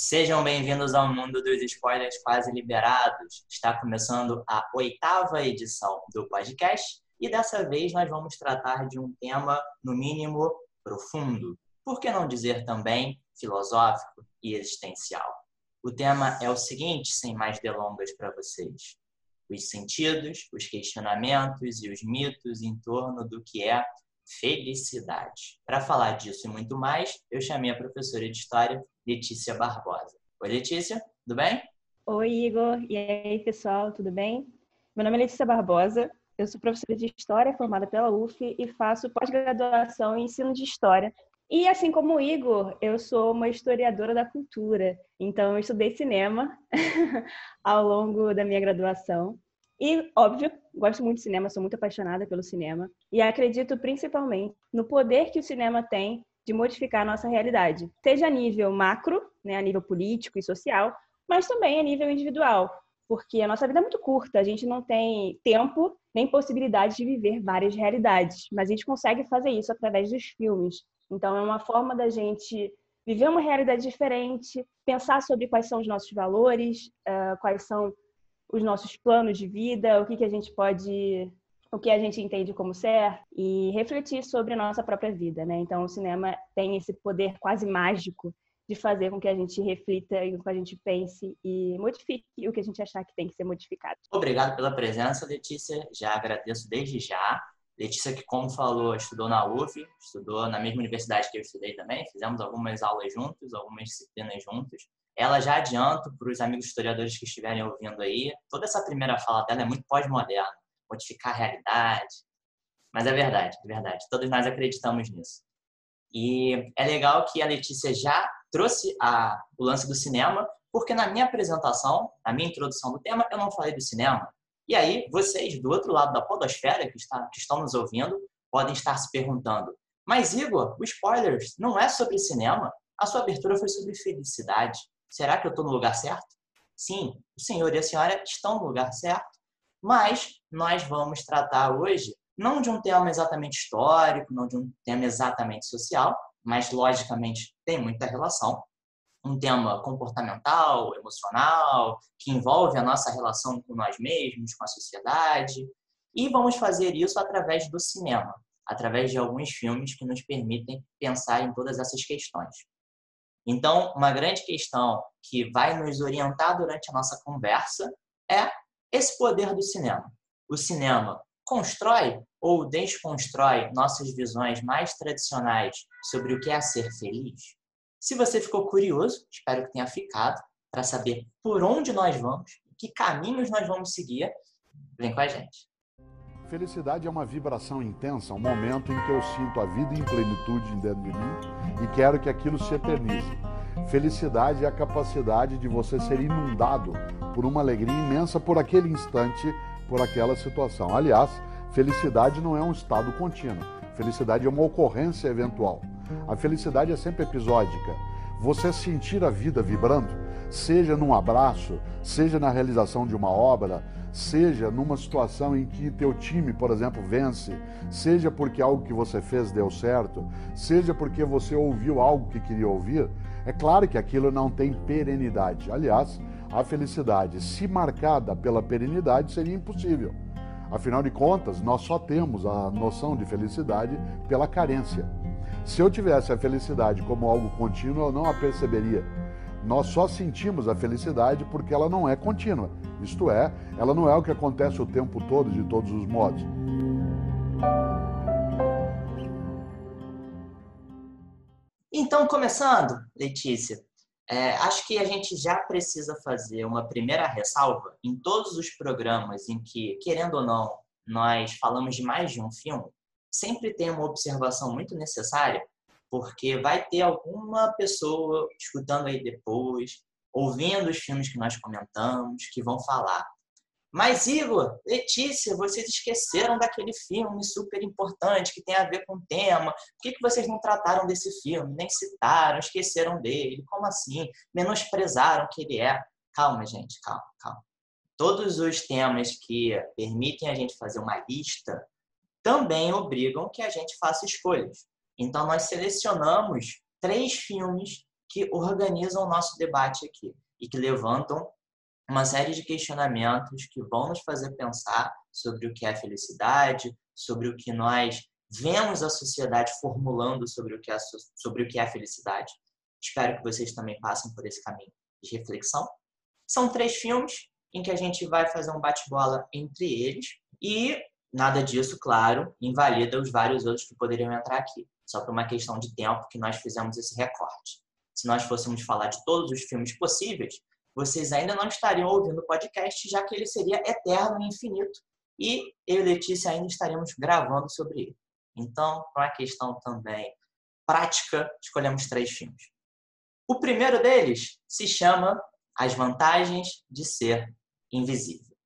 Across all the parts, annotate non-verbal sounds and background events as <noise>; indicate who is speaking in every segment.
Speaker 1: Sejam bem-vindos ao mundo dos spoilers quase liberados. Está começando a oitava edição do podcast e dessa vez nós vamos tratar de um tema, no mínimo, profundo. Por que não dizer também filosófico e existencial? O tema é o seguinte, sem mais delongas para vocês: os sentidos, os questionamentos e os mitos em torno do que é felicidade. Para falar disso e muito mais, eu chamei a professora de História, Letícia Barbosa. Oi, Letícia, tudo bem?
Speaker 2: Oi, Igor. E aí, pessoal, tudo bem? Meu nome é Letícia Barbosa, eu sou professora de História formada pela UF e faço pós-graduação em ensino de História. E assim como o Igor, eu sou uma historiadora da cultura, então eu estudei cinema <laughs> ao longo da minha graduação. E, óbvio, gosto muito de cinema, sou muito apaixonada pelo cinema. E acredito principalmente no poder que o cinema tem de modificar a nossa realidade, seja a nível macro, né, a nível político e social, mas também a nível individual, porque a nossa vida é muito curta, a gente não tem tempo nem possibilidade de viver várias realidades, mas a gente consegue fazer isso através dos filmes. Então, é uma forma da gente viver uma realidade diferente, pensar sobre quais são os nossos valores, uh, quais são os nossos planos de vida, o que, que a gente pode, o que a gente entende como certo e refletir sobre a nossa própria vida, né? Então, o cinema tem esse poder quase mágico de fazer com que a gente reflita e com que a gente pense e modifique o que a gente achar que tem que ser modificado.
Speaker 1: Obrigado pela presença, Letícia. Já agradeço desde já. Letícia, que como falou, estudou na UF, estudou na mesma universidade que eu estudei também, fizemos algumas aulas juntos, algumas disciplinas juntos. Ela já adianto para os amigos historiadores que estiverem ouvindo aí, toda essa primeira fala dela é muito pós-moderna, modificar a realidade. Mas é verdade, é verdade. Todos nós acreditamos nisso. E é legal que a Letícia já trouxe a, o lance do cinema, porque na minha apresentação, na minha introdução do tema, eu não falei do cinema. E aí, vocês do outro lado da podosfera, que, está, que estão nos ouvindo, podem estar se perguntando: Mas, Igor, o spoilers não é sobre cinema? A sua abertura foi sobre felicidade. Será que eu estou no lugar certo? Sim, o senhor e a senhora estão no lugar certo, mas nós vamos tratar hoje não de um tema exatamente histórico, não de um tema exatamente social, mas logicamente tem muita relação, um tema comportamental, emocional, que envolve a nossa relação com nós mesmos, com a sociedade. E vamos fazer isso através do cinema, através de alguns filmes que nos permitem pensar em todas essas questões. Então, uma grande questão que vai nos orientar durante a nossa conversa é esse poder do cinema. O cinema constrói ou desconstrói nossas visões mais tradicionais sobre o que é ser feliz? Se você ficou curioso, espero que tenha ficado, para saber por onde nós vamos, que caminhos nós vamos seguir, vem com a gente.
Speaker 3: Felicidade é uma vibração intensa, um momento em que eu sinto a vida em plenitude dentro de mim e quero que aquilo se eternize. Felicidade é a capacidade de você ser inundado por uma alegria imensa por aquele instante, por aquela situação. Aliás, felicidade não é um estado contínuo. Felicidade é uma ocorrência eventual. A felicidade é sempre episódica. Você sentir a vida vibrando, seja num abraço, seja na realização de uma obra, seja numa situação em que teu time, por exemplo, vence, seja porque algo que você fez deu certo, seja porque você ouviu algo que queria ouvir, é claro que aquilo não tem perenidade. Aliás, a felicidade, se marcada pela perenidade, seria impossível. Afinal de contas, nós só temos a noção de felicidade pela carência. Se eu tivesse a felicidade como algo contínuo, eu não a perceberia. Nós só sentimos a felicidade porque ela não é contínua. Isto é, ela não é o que acontece o tempo todo, de todos os modos.
Speaker 1: Então, começando, Letícia, é, acho que a gente já precisa fazer uma primeira ressalva em todos os programas em que, querendo ou não, nós falamos de mais de um filme sempre tem uma observação muito necessária, porque vai ter alguma pessoa escutando aí depois, ouvindo os filmes que nós comentamos, que vão falar. Mas, Igor, Letícia, vocês esqueceram daquele filme super importante que tem a ver com o tema. Por que, que vocês não trataram desse filme? Nem citaram, esqueceram dele? Como assim? Menosprezaram que ele é? Calma, gente, calma, calma. Todos os temas que permitem a gente fazer uma lista também obrigam que a gente faça escolhas. Então, nós selecionamos três filmes que organizam o nosso debate aqui e que levantam uma série de questionamentos que vão nos fazer pensar sobre o que é felicidade, sobre o que nós vemos a sociedade formulando sobre o que é, sobre o que é felicidade. Espero que vocês também passem por esse caminho de reflexão. São três filmes em que a gente vai fazer um bate-bola entre eles e nada disso, claro, invalida os vários outros que poderiam entrar aqui. Só por uma questão de tempo que nós fizemos esse recorte. Se nós fôssemos falar de todos os filmes possíveis, vocês ainda não estariam ouvindo o podcast, já que ele seria eterno e infinito. E eu e Letícia ainda estaríamos gravando sobre ele. Então, para uma questão também prática, escolhemos três filmes. O primeiro deles se chama As Vantagens de Ser Invisível.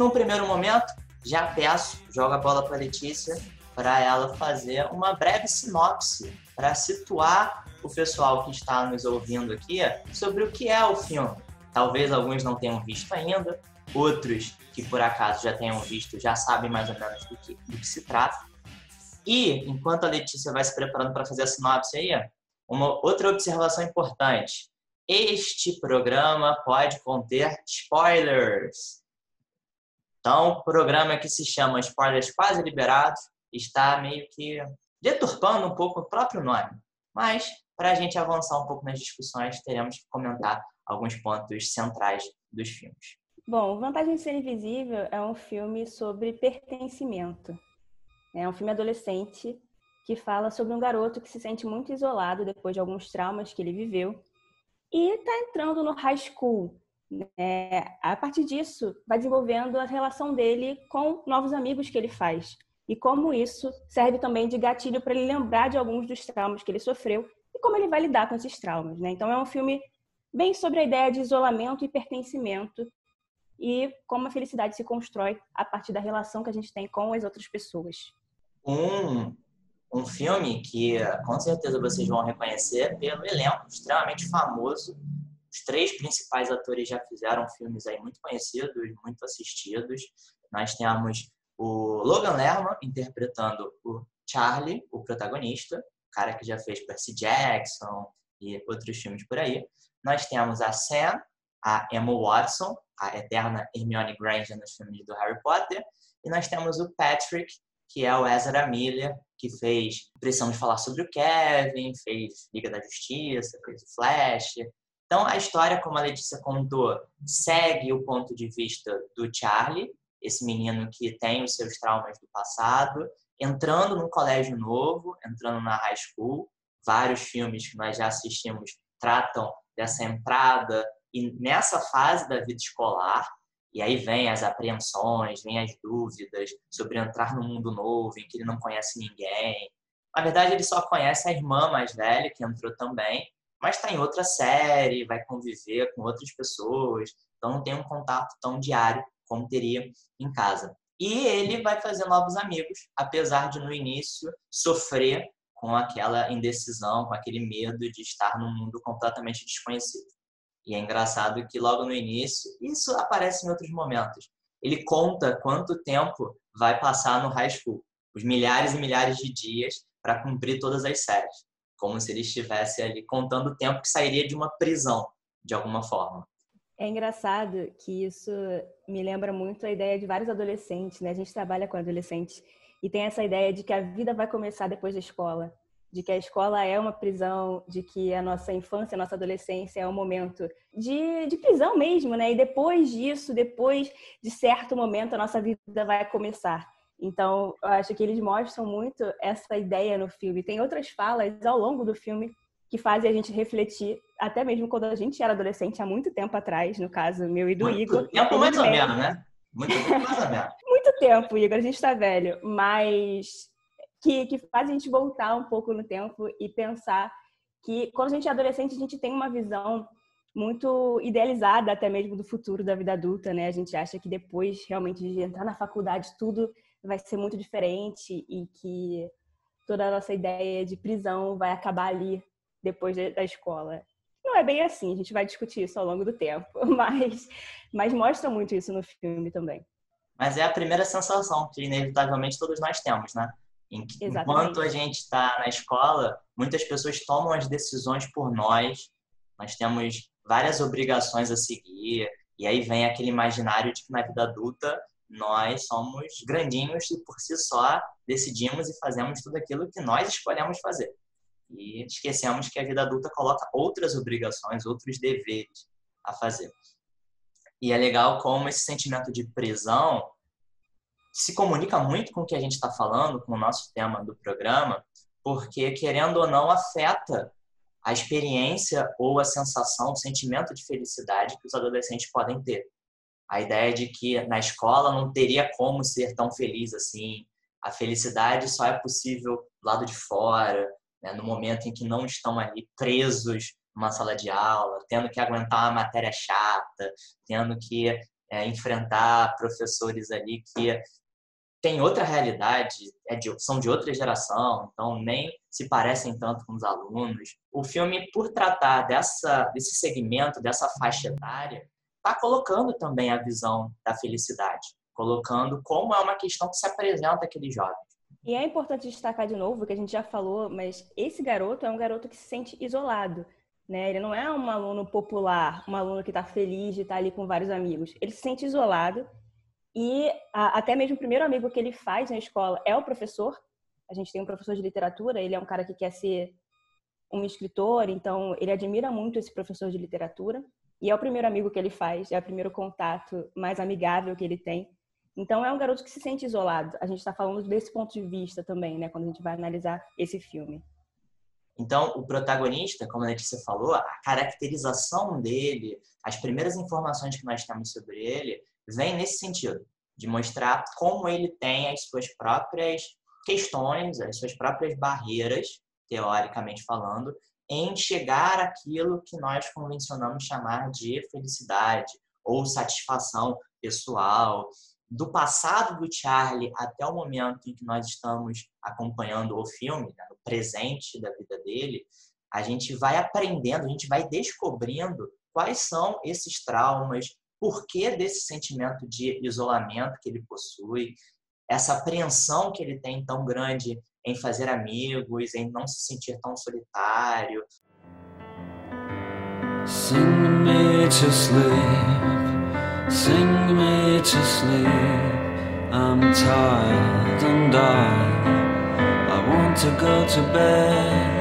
Speaker 1: Num primeiro momento, já peço, jogo a bola para Letícia, para ela fazer uma breve sinopse, para situar o pessoal que está nos ouvindo aqui sobre o que é o filme. Talvez alguns não tenham visto ainda, outros que por acaso já tenham visto já sabem mais ou menos do que, do que se trata. E, enquanto a Letícia vai se preparando para fazer a sinopse aí, uma outra observação importante. Este programa pode conter spoilers. Então, o programa que se chama Spoilers Quase Liberados está meio que deturpando um pouco o próprio nome. Mas, para a gente avançar um pouco nas discussões, teremos que comentar alguns pontos centrais dos filmes.
Speaker 2: Bom, Vantagem de Ser Invisível é um filme sobre pertencimento. É um filme adolescente que fala sobre um garoto que se sente muito isolado depois de alguns traumas que ele viveu e está entrando no high school, né? A partir disso, vai desenvolvendo a relação dele com novos amigos que ele faz. E como isso serve também de gatilho para ele lembrar de alguns dos traumas que ele sofreu e como ele vai lidar com esses traumas. Né? Então, é um filme bem sobre a ideia de isolamento e pertencimento e como a felicidade se constrói a partir da relação que a gente tem com as outras pessoas.
Speaker 1: Um, um filme que com certeza vocês vão reconhecer pelo elenco extremamente famoso os três principais atores já fizeram filmes aí muito conhecidos, muito assistidos. Nós temos o Logan Lerman interpretando o Charlie, o protagonista, o cara que já fez Percy Jackson e outros filmes por aí. Nós temos a Sam, a Emma Watson, a eterna Hermione Granger nos filmes do Harry Potter. E nós temos o Patrick, que é o Ezra Miller, que fez Precisamos Falar sobre o Kevin, fez Liga da Justiça, fez o Flash, então, a história, como a Letícia contou, segue o ponto de vista do Charlie, esse menino que tem os seus traumas do passado, entrando num colégio novo, entrando na high school. Vários filmes que nós já assistimos tratam dessa entrada e nessa fase da vida escolar. E aí vem as apreensões, vem as dúvidas sobre entrar num mundo novo em que ele não conhece ninguém. Na verdade, ele só conhece a irmã mais velha, que entrou também, mas está em outra série, vai conviver com outras pessoas, então não tem um contato tão diário como teria em casa. E ele vai fazer novos amigos, apesar de no início sofrer com aquela indecisão, com aquele medo de estar num mundo completamente desconhecido. E é engraçado que logo no início, isso aparece em outros momentos, ele conta quanto tempo vai passar no high school, os milhares e milhares de dias para cumprir todas as séries como se ele estivesse ali contando o tempo que sairia de uma prisão, de alguma forma.
Speaker 2: É engraçado que isso me lembra muito a ideia de vários adolescentes, né? A gente trabalha com adolescentes e tem essa ideia de que a vida vai começar depois da escola, de que a escola é uma prisão, de que a nossa infância, a nossa adolescência é um momento de, de prisão mesmo, né? E depois disso, depois de certo momento, a nossa vida vai começar. Então, eu acho que eles mostram muito essa ideia no filme. Tem outras falas ao longo do filme que fazem a gente refletir, até mesmo quando a gente era adolescente, há muito tempo atrás, no caso meu e do
Speaker 1: muito
Speaker 2: Igor.
Speaker 1: Tempo mais ou menos, né? Muito tempo mais ou menos. <laughs>
Speaker 2: muito tempo, Igor, a gente está velho, mas que, que faz a gente voltar um pouco no tempo e pensar que quando a gente é adolescente, a gente tem uma visão muito idealizada até mesmo do futuro da vida adulta, né? A gente acha que depois realmente de entrar na faculdade tudo vai ser muito diferente e que toda a nossa ideia de prisão vai acabar ali depois da escola. Não é bem assim, a gente vai discutir isso ao longo do tempo, <laughs> mas, mas mostra muito isso no filme também.
Speaker 1: Mas é a primeira sensação que inevitavelmente todos nós temos, né? Enquanto a gente está na escola, muitas pessoas tomam as decisões por nós. Nós temos várias obrigações a seguir. E aí vem aquele imaginário de que na vida adulta nós somos grandinhos e por si só decidimos e fazemos tudo aquilo que nós escolhemos fazer. E esquecemos que a vida adulta coloca outras obrigações, outros deveres a fazer. E é legal como esse sentimento de prisão se comunica muito com o que a gente está falando, com o nosso tema do programa, porque, querendo ou não, afeta a experiência ou a sensação, o sentimento de felicidade que os adolescentes podem ter. A ideia de que na escola não teria como ser tão feliz assim, a felicidade só é possível do lado de fora, né, no momento em que não estão ali presos numa sala de aula, tendo que aguentar uma matéria chata, tendo que é, enfrentar professores ali que têm outra realidade, é de, são de outra geração, então nem se parecem tanto com os alunos. O filme, por tratar dessa, desse segmento, dessa faixa etária, está colocando também a visão da felicidade, colocando como é uma questão que se apresenta àqueles jovens.
Speaker 2: E é importante destacar de novo, que a gente já falou, mas esse garoto é um garoto que se sente isolado. Né? Ele não é um aluno popular, um aluno que está feliz de estar ali com vários amigos. Ele se sente isolado e a, até mesmo o primeiro amigo que ele faz na escola é o professor. A gente tem um professor de literatura, ele é um cara que quer ser um escritor, então ele admira muito esse professor de literatura. E é o primeiro amigo que ele faz, é o primeiro contato mais amigável que ele tem. Então é um garoto que se sente isolado. A gente está falando desse ponto de vista também, né, quando a gente vai analisar esse filme.
Speaker 1: Então, o protagonista, como a Letícia falou, a caracterização dele, as primeiras informações que nós temos sobre ele, vem nesse sentido, de mostrar como ele tem as suas próprias questões, as suas próprias barreiras, teoricamente falando, em chegar àquilo que nós convencionamos chamar de felicidade ou satisfação pessoal. Do passado do Charlie até o momento em que nós estamos acompanhando o filme, né, no presente da vida dele, a gente vai aprendendo, a gente vai descobrindo quais são esses traumas, porquê desse sentimento de isolamento que ele possui, essa apreensão que ele tem tão grande em fazer amigos, em não se sentir tão solitário. Sing me to sleep, sing me to sleep. I'm tired and I, I want to go to bed.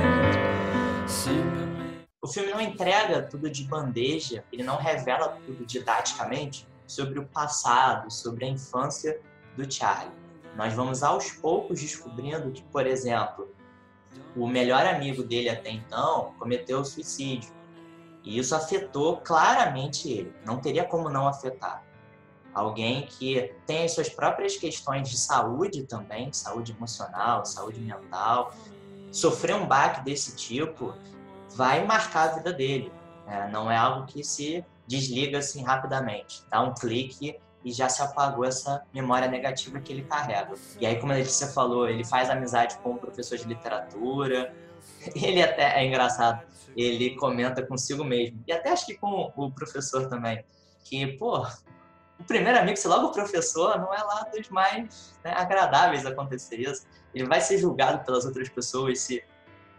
Speaker 1: O filme não entrega tudo de bandeja, ele não revela tudo didaticamente sobre o passado, sobre a infância do Charlie. Nós vamos aos poucos descobrindo que, por exemplo, o melhor amigo dele até então cometeu suicídio. E isso afetou claramente ele. Não teria como não afetar. Alguém que tem as suas próprias questões de saúde também, saúde emocional, saúde mental, sofrer um baque desse tipo vai marcar a vida dele. É, não é algo que se desliga assim rapidamente. Dá um clique e já se apagou essa memória negativa que ele carrega. E aí, como a Letícia falou, ele faz amizade com um professor de literatura. <laughs> Ele até é engraçado, ele comenta consigo mesmo. E até acho que com o professor também. Que, pô, o primeiro amigo, se logo o professor, não é lá dos mais né, agradáveis acontecer isso. Ele vai ser julgado pelas outras pessoas se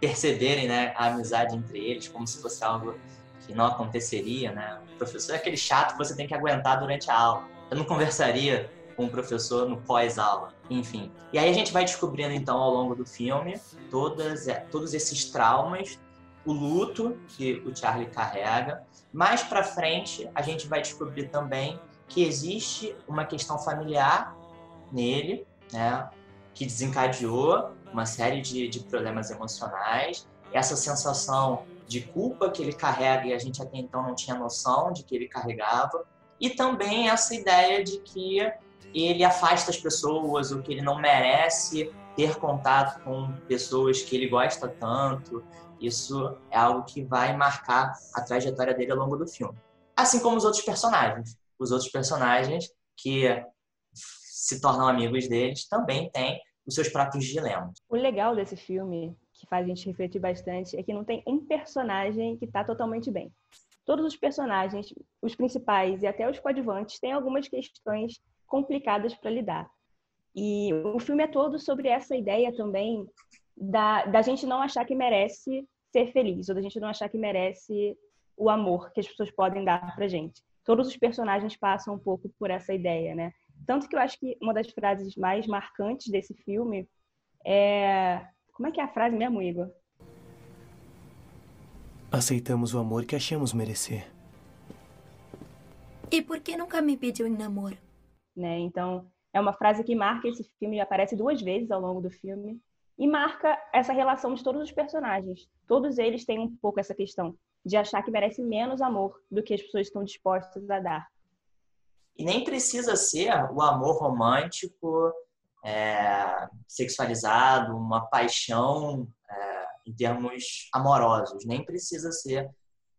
Speaker 1: perceberem né, a amizade entre eles como se fosse algo que não aconteceria, né? O professor é aquele chato que você tem que aguentar durante a aula. Eu não conversaria com o professor no pós-aula, enfim. E aí a gente vai descobrindo então ao longo do filme todas, é, todos esses traumas, o luto que o Charlie carrega. Mais para frente a gente vai descobrir também que existe uma questão familiar nele, né, que desencadeou uma série de, de problemas emocionais. Essa sensação de culpa que ele carrega e a gente até então não tinha noção de que ele carregava. E também essa ideia de que ele afasta as pessoas, ou que ele não merece ter contato com pessoas que ele gosta tanto, Isso é algo que vai marcar a trajetória dele ao longo do filme. Assim como os outros personagens. Os outros personagens que se tornam amigos deles também têm os seus próprios dilemas.
Speaker 2: O legal desse filme, que faz a gente refletir bastante, é que não tem um personagem que está totalmente bem. Todos os personagens, os principais e até os coadjuvantes, têm algumas questões complicadas para lidar. E o filme é todo sobre essa ideia também da, da gente não achar que merece ser feliz, ou da gente não achar que merece o amor que as pessoas podem dar pra gente. Todos os personagens passam um pouco por essa ideia, né? Tanto que eu acho que uma das frases mais marcantes desse filme é. Como é que é a frase mesmo, Igor?
Speaker 4: Aceitamos o amor que achamos merecer.
Speaker 5: E por que nunca me pediu em namoro?
Speaker 2: Né? Então, é uma frase que marca esse filme, aparece duas vezes ao longo do filme, e marca essa relação de todos os personagens. Todos eles têm um pouco essa questão de achar que merece menos amor do que as pessoas estão dispostas a dar.
Speaker 1: E nem precisa ser o amor romântico, é, sexualizado, uma paixão é, em termos amorosos. Nem precisa ser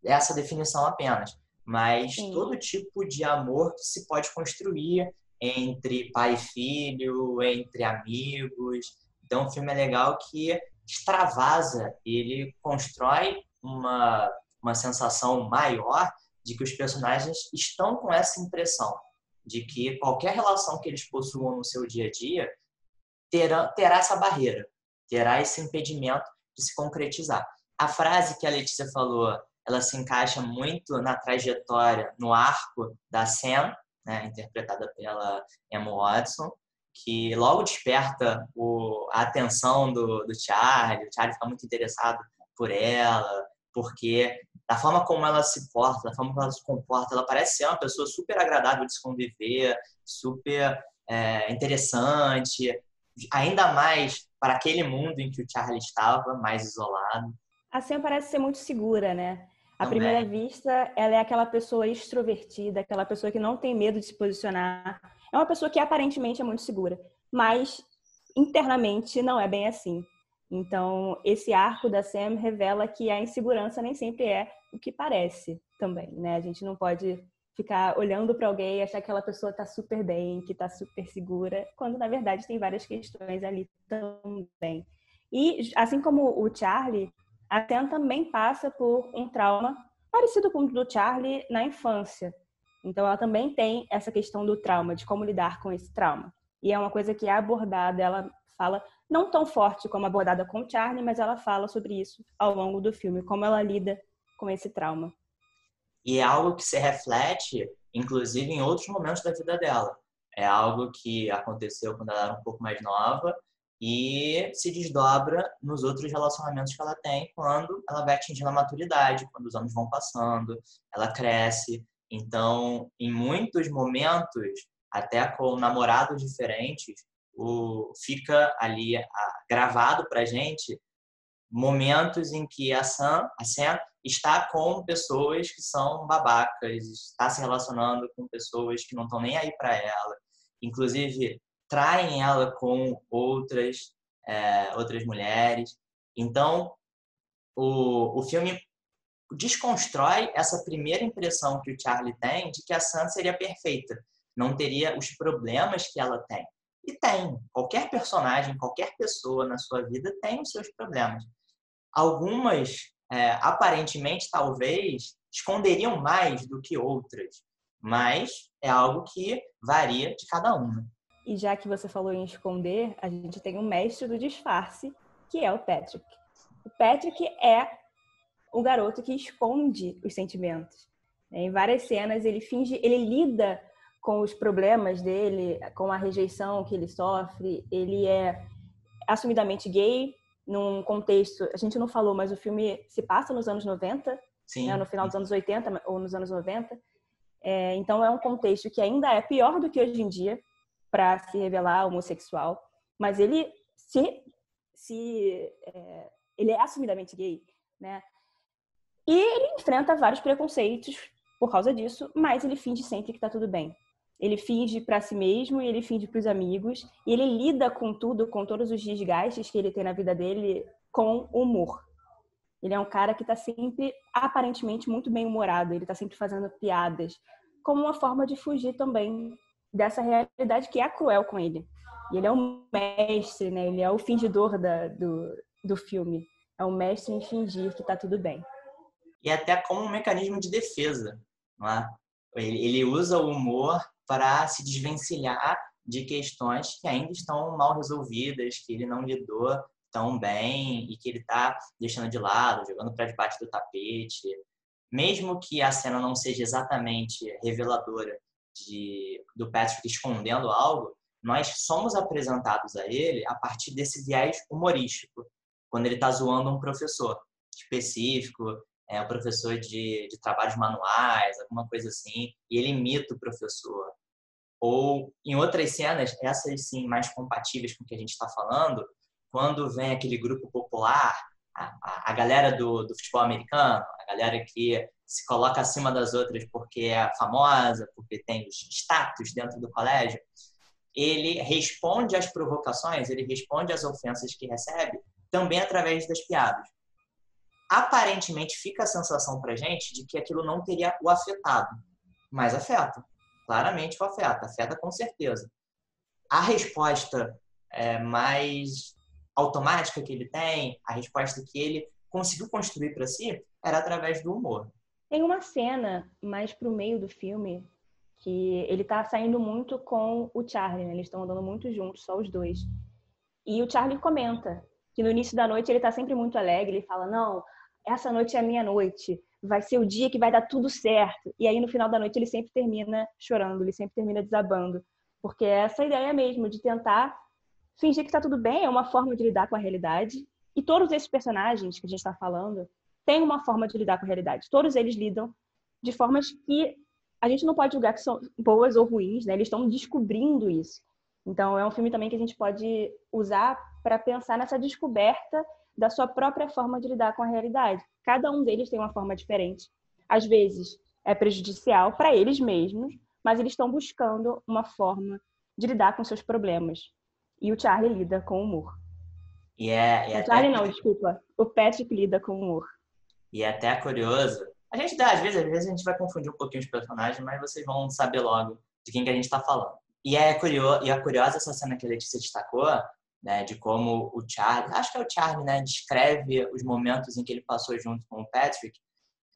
Speaker 1: essa definição apenas. Mas Sim. todo tipo de amor que se pode construir entre pai e filho, entre amigos. Então, o filme é legal que extravasa, ele constrói uma, uma sensação maior de que os personagens estão com essa impressão de que qualquer relação que eles possuam no seu dia a dia terá, terá essa barreira, terá esse impedimento de se concretizar. A frase que a Letícia falou, ela se encaixa muito na trajetória, no arco da Sam, né, interpretada pela Emma Watson, que logo desperta o, a atenção do, do Charlie. O Charlie fica muito interessado por ela, porque da forma como ela se porta, da forma como ela se comporta, ela parece ser uma pessoa super agradável de se conviver, super é, interessante, ainda mais para aquele mundo em que o Charlie estava, mais isolado.
Speaker 2: A Sam parece ser muito segura, né? À primeira vista, ela é aquela pessoa extrovertida, aquela pessoa que não tem medo de se posicionar. É uma pessoa que aparentemente é muito segura, mas internamente não é bem assim. Então, esse arco da Sam revela que a insegurança nem sempre é o que parece também, né? A gente não pode ficar olhando para alguém e achar que aquela pessoa está super bem, que está super segura, quando na verdade tem várias questões ali também. E assim como o Charlie, a Sam também passa por um trauma parecido com o do Charlie na infância. Então, ela também tem essa questão do trauma, de como lidar com esse trauma. E é uma coisa que é abordada, ela fala não tão forte como abordada com o Charlie, mas ela fala sobre isso ao longo do filme, como ela lida com esse trauma.
Speaker 1: E é algo que se reflete, inclusive, em outros momentos da vida dela. É algo que aconteceu quando ela era um pouco mais nova e se desdobra nos outros relacionamentos que ela tem quando ela vai atingindo a maturidade, quando os anos vão passando, ela cresce. Então, em muitos momentos, até com namorados diferentes, o, fica ali a, gravado para gente momentos em que a Sam, a Sam está com pessoas que são babacas, está se relacionando com pessoas que não estão nem aí para ela, inclusive traem ela com outras é, outras mulheres. Então, o, o filme desconstrói essa primeira impressão que o Charlie tem de que a Sam seria perfeita, não teria os problemas que ela tem. E tem. Qualquer personagem, qualquer pessoa na sua vida tem os seus problemas. Algumas, é, aparentemente, talvez, esconderiam mais do que outras, mas é algo que varia de cada uma.
Speaker 2: E já que você falou em esconder, a gente tem um mestre do disfarce, que é o Patrick. O Patrick é o garoto que esconde os sentimentos. Em várias cenas ele finge, ele lida com os problemas dele, com a rejeição que ele sofre. Ele é assumidamente gay num contexto, a gente não falou, mas o filme se passa nos anos 90, né, no final dos anos 80 ou nos anos 90. É, então é um contexto que ainda é pior do que hoje em dia para se revelar homossexual, mas ele se, se é, ele é assumidamente gay, né? E ele enfrenta vários preconceitos por causa disso, mas ele finge sempre que está tudo bem. Ele finge para si mesmo e ele finge para os amigos, e ele lida com tudo, com todos os desgastes que ele tem na vida dele com humor. Ele é um cara que está sempre, aparentemente, muito bem humorado. Ele está sempre fazendo piadas, como uma forma de fugir também dessa realidade que é cruel com ele. E ele é um mestre, né? Ele é o fingidor da, do, do filme. É um mestre em fingir que está tudo bem.
Speaker 1: E até como um mecanismo de defesa, não é? Ele, ele usa o humor para se desvencilhar de questões que ainda estão mal resolvidas, que ele não lidou tão bem e que ele está deixando de lado, jogando para debaixo do tapete. Mesmo que a cena não seja exatamente reveladora de, do Patrick escondendo algo, nós somos apresentados a ele a partir desse viés humorístico, quando ele está zoando um professor específico, é, um professor de, de trabalhos manuais, alguma coisa assim, e ele imita o professor. Ou em outras cenas, essas sim mais compatíveis com o que a gente está falando, quando vem aquele grupo popular, a, a, a galera do, do, futebol americano, a galera que se coloca acima das outras porque é famosa, porque tem os status dentro do colégio, ele responde às provocações, ele responde às ofensas que recebe também através das piadas. Aparentemente fica a sensação para gente de que aquilo não teria o afetado, mas afeta. Claramente o afeta, afeta com certeza. A resposta é, mais automática que ele tem, a resposta que ele conseguiu construir para si, era através do humor.
Speaker 2: Tem uma cena mais pro meio do filme que ele tá saindo muito com o Charlie, né? Eles estão andando muito juntos, só os dois. E o Charlie comenta que no início da noite ele tá sempre muito alegre, ele fala: "Não, essa noite é a minha noite, vai ser o dia que vai dar tudo certo". E aí no final da noite ele sempre termina chorando, ele sempre termina desabando, porque é essa ideia mesmo de tentar fingir que está tudo bem é uma forma de lidar com a realidade. E todos esses personagens que a gente está falando têm uma forma de lidar com a realidade. Todos eles lidam de formas que a gente não pode julgar que são boas ou ruins, né? Eles estão descobrindo isso. Então, é um filme também que a gente pode usar para pensar nessa descoberta da sua própria forma de lidar com a realidade. Cada um deles tem uma forma diferente. Às vezes é prejudicial para eles mesmos, mas eles estão buscando uma forma de lidar com seus problemas. E o Charlie lida com humor.
Speaker 1: E é,
Speaker 2: é o Charlie até... não, desculpa. O Patrick lida com humor.
Speaker 1: E é até curioso. A gente dá, às vezes, às vezes a gente vai confundir um pouquinho os personagens, mas vocês vão saber logo de quem que a gente está falando. E é curioso, e é curiosa essa cena que a Letícia destacou, né, de como o Charlie, acho que é o Charlie, né, descreve os momentos em que ele passou junto com o Patrick.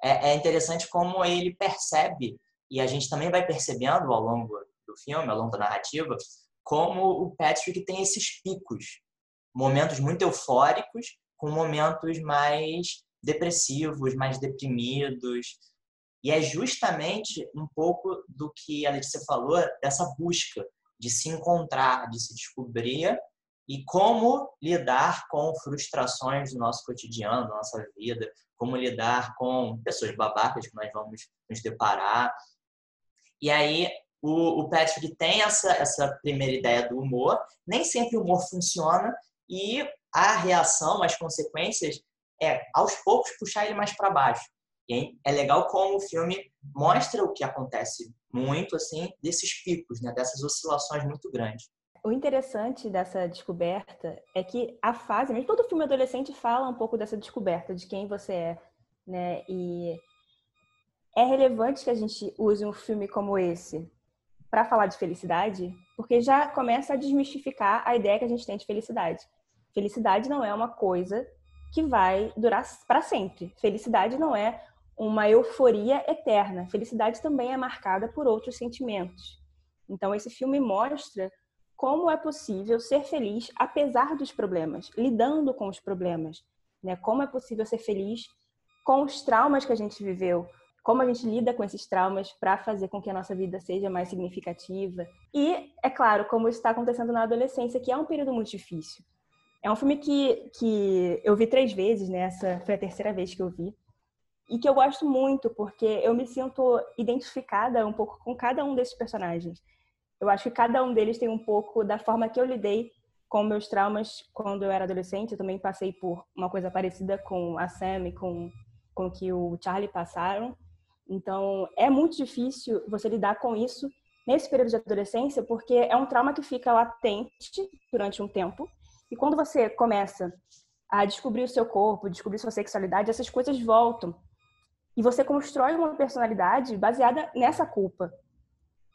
Speaker 1: É, é interessante como ele percebe, e a gente também vai percebendo ao longo do filme, ao longo da narrativa, como o Patrick tem esses picos, momentos muito eufóricos com momentos mais depressivos, mais deprimidos. E é justamente um pouco do que a Letícia falou, dessa busca de se encontrar, de se descobrir e como lidar com frustrações do nosso cotidiano, da nossa vida, como lidar com pessoas babacas que nós vamos nos deparar. E aí o, o Patrick tem essa, essa primeira ideia do humor, nem sempre o humor funciona e a reação, as consequências, é aos poucos puxar ele mais para baixo. E é legal como o filme mostra o que acontece muito, assim, desses picos, né? dessas oscilações muito grandes.
Speaker 2: O interessante dessa descoberta é que a fase, mesmo todo filme adolescente fala um pouco dessa descoberta de quem você é, né? E é relevante que a gente use um filme como esse para falar de felicidade, porque já começa a desmistificar a ideia que a gente tem de felicidade. Felicidade não é uma coisa que vai durar para sempre. Felicidade não é uma euforia eterna. Felicidade também é marcada por outros sentimentos. Então, esse filme mostra como é possível ser feliz apesar dos problemas, lidando com os problemas. Né? Como é possível ser feliz com os traumas que a gente viveu, como a gente lida com esses traumas para fazer com que a nossa vida seja mais significativa. E, é claro, como está acontecendo na adolescência, que é um período muito difícil. É um filme que, que eu vi três vezes, né? Essa foi a terceira vez que eu vi. E que eu gosto muito, porque eu me sinto identificada um pouco com cada um desses personagens. Eu acho que cada um deles tem um pouco da forma que eu lidei com meus traumas quando eu era adolescente. Eu também passei por uma coisa parecida com a Sam e com, com que o Charlie passaram. Então, é muito difícil você lidar com isso nesse período de adolescência, porque é um trauma que fica latente durante um tempo. E quando você começa a descobrir o seu corpo, descobrir sua sexualidade, essas coisas voltam. E você constrói uma personalidade baseada nessa culpa.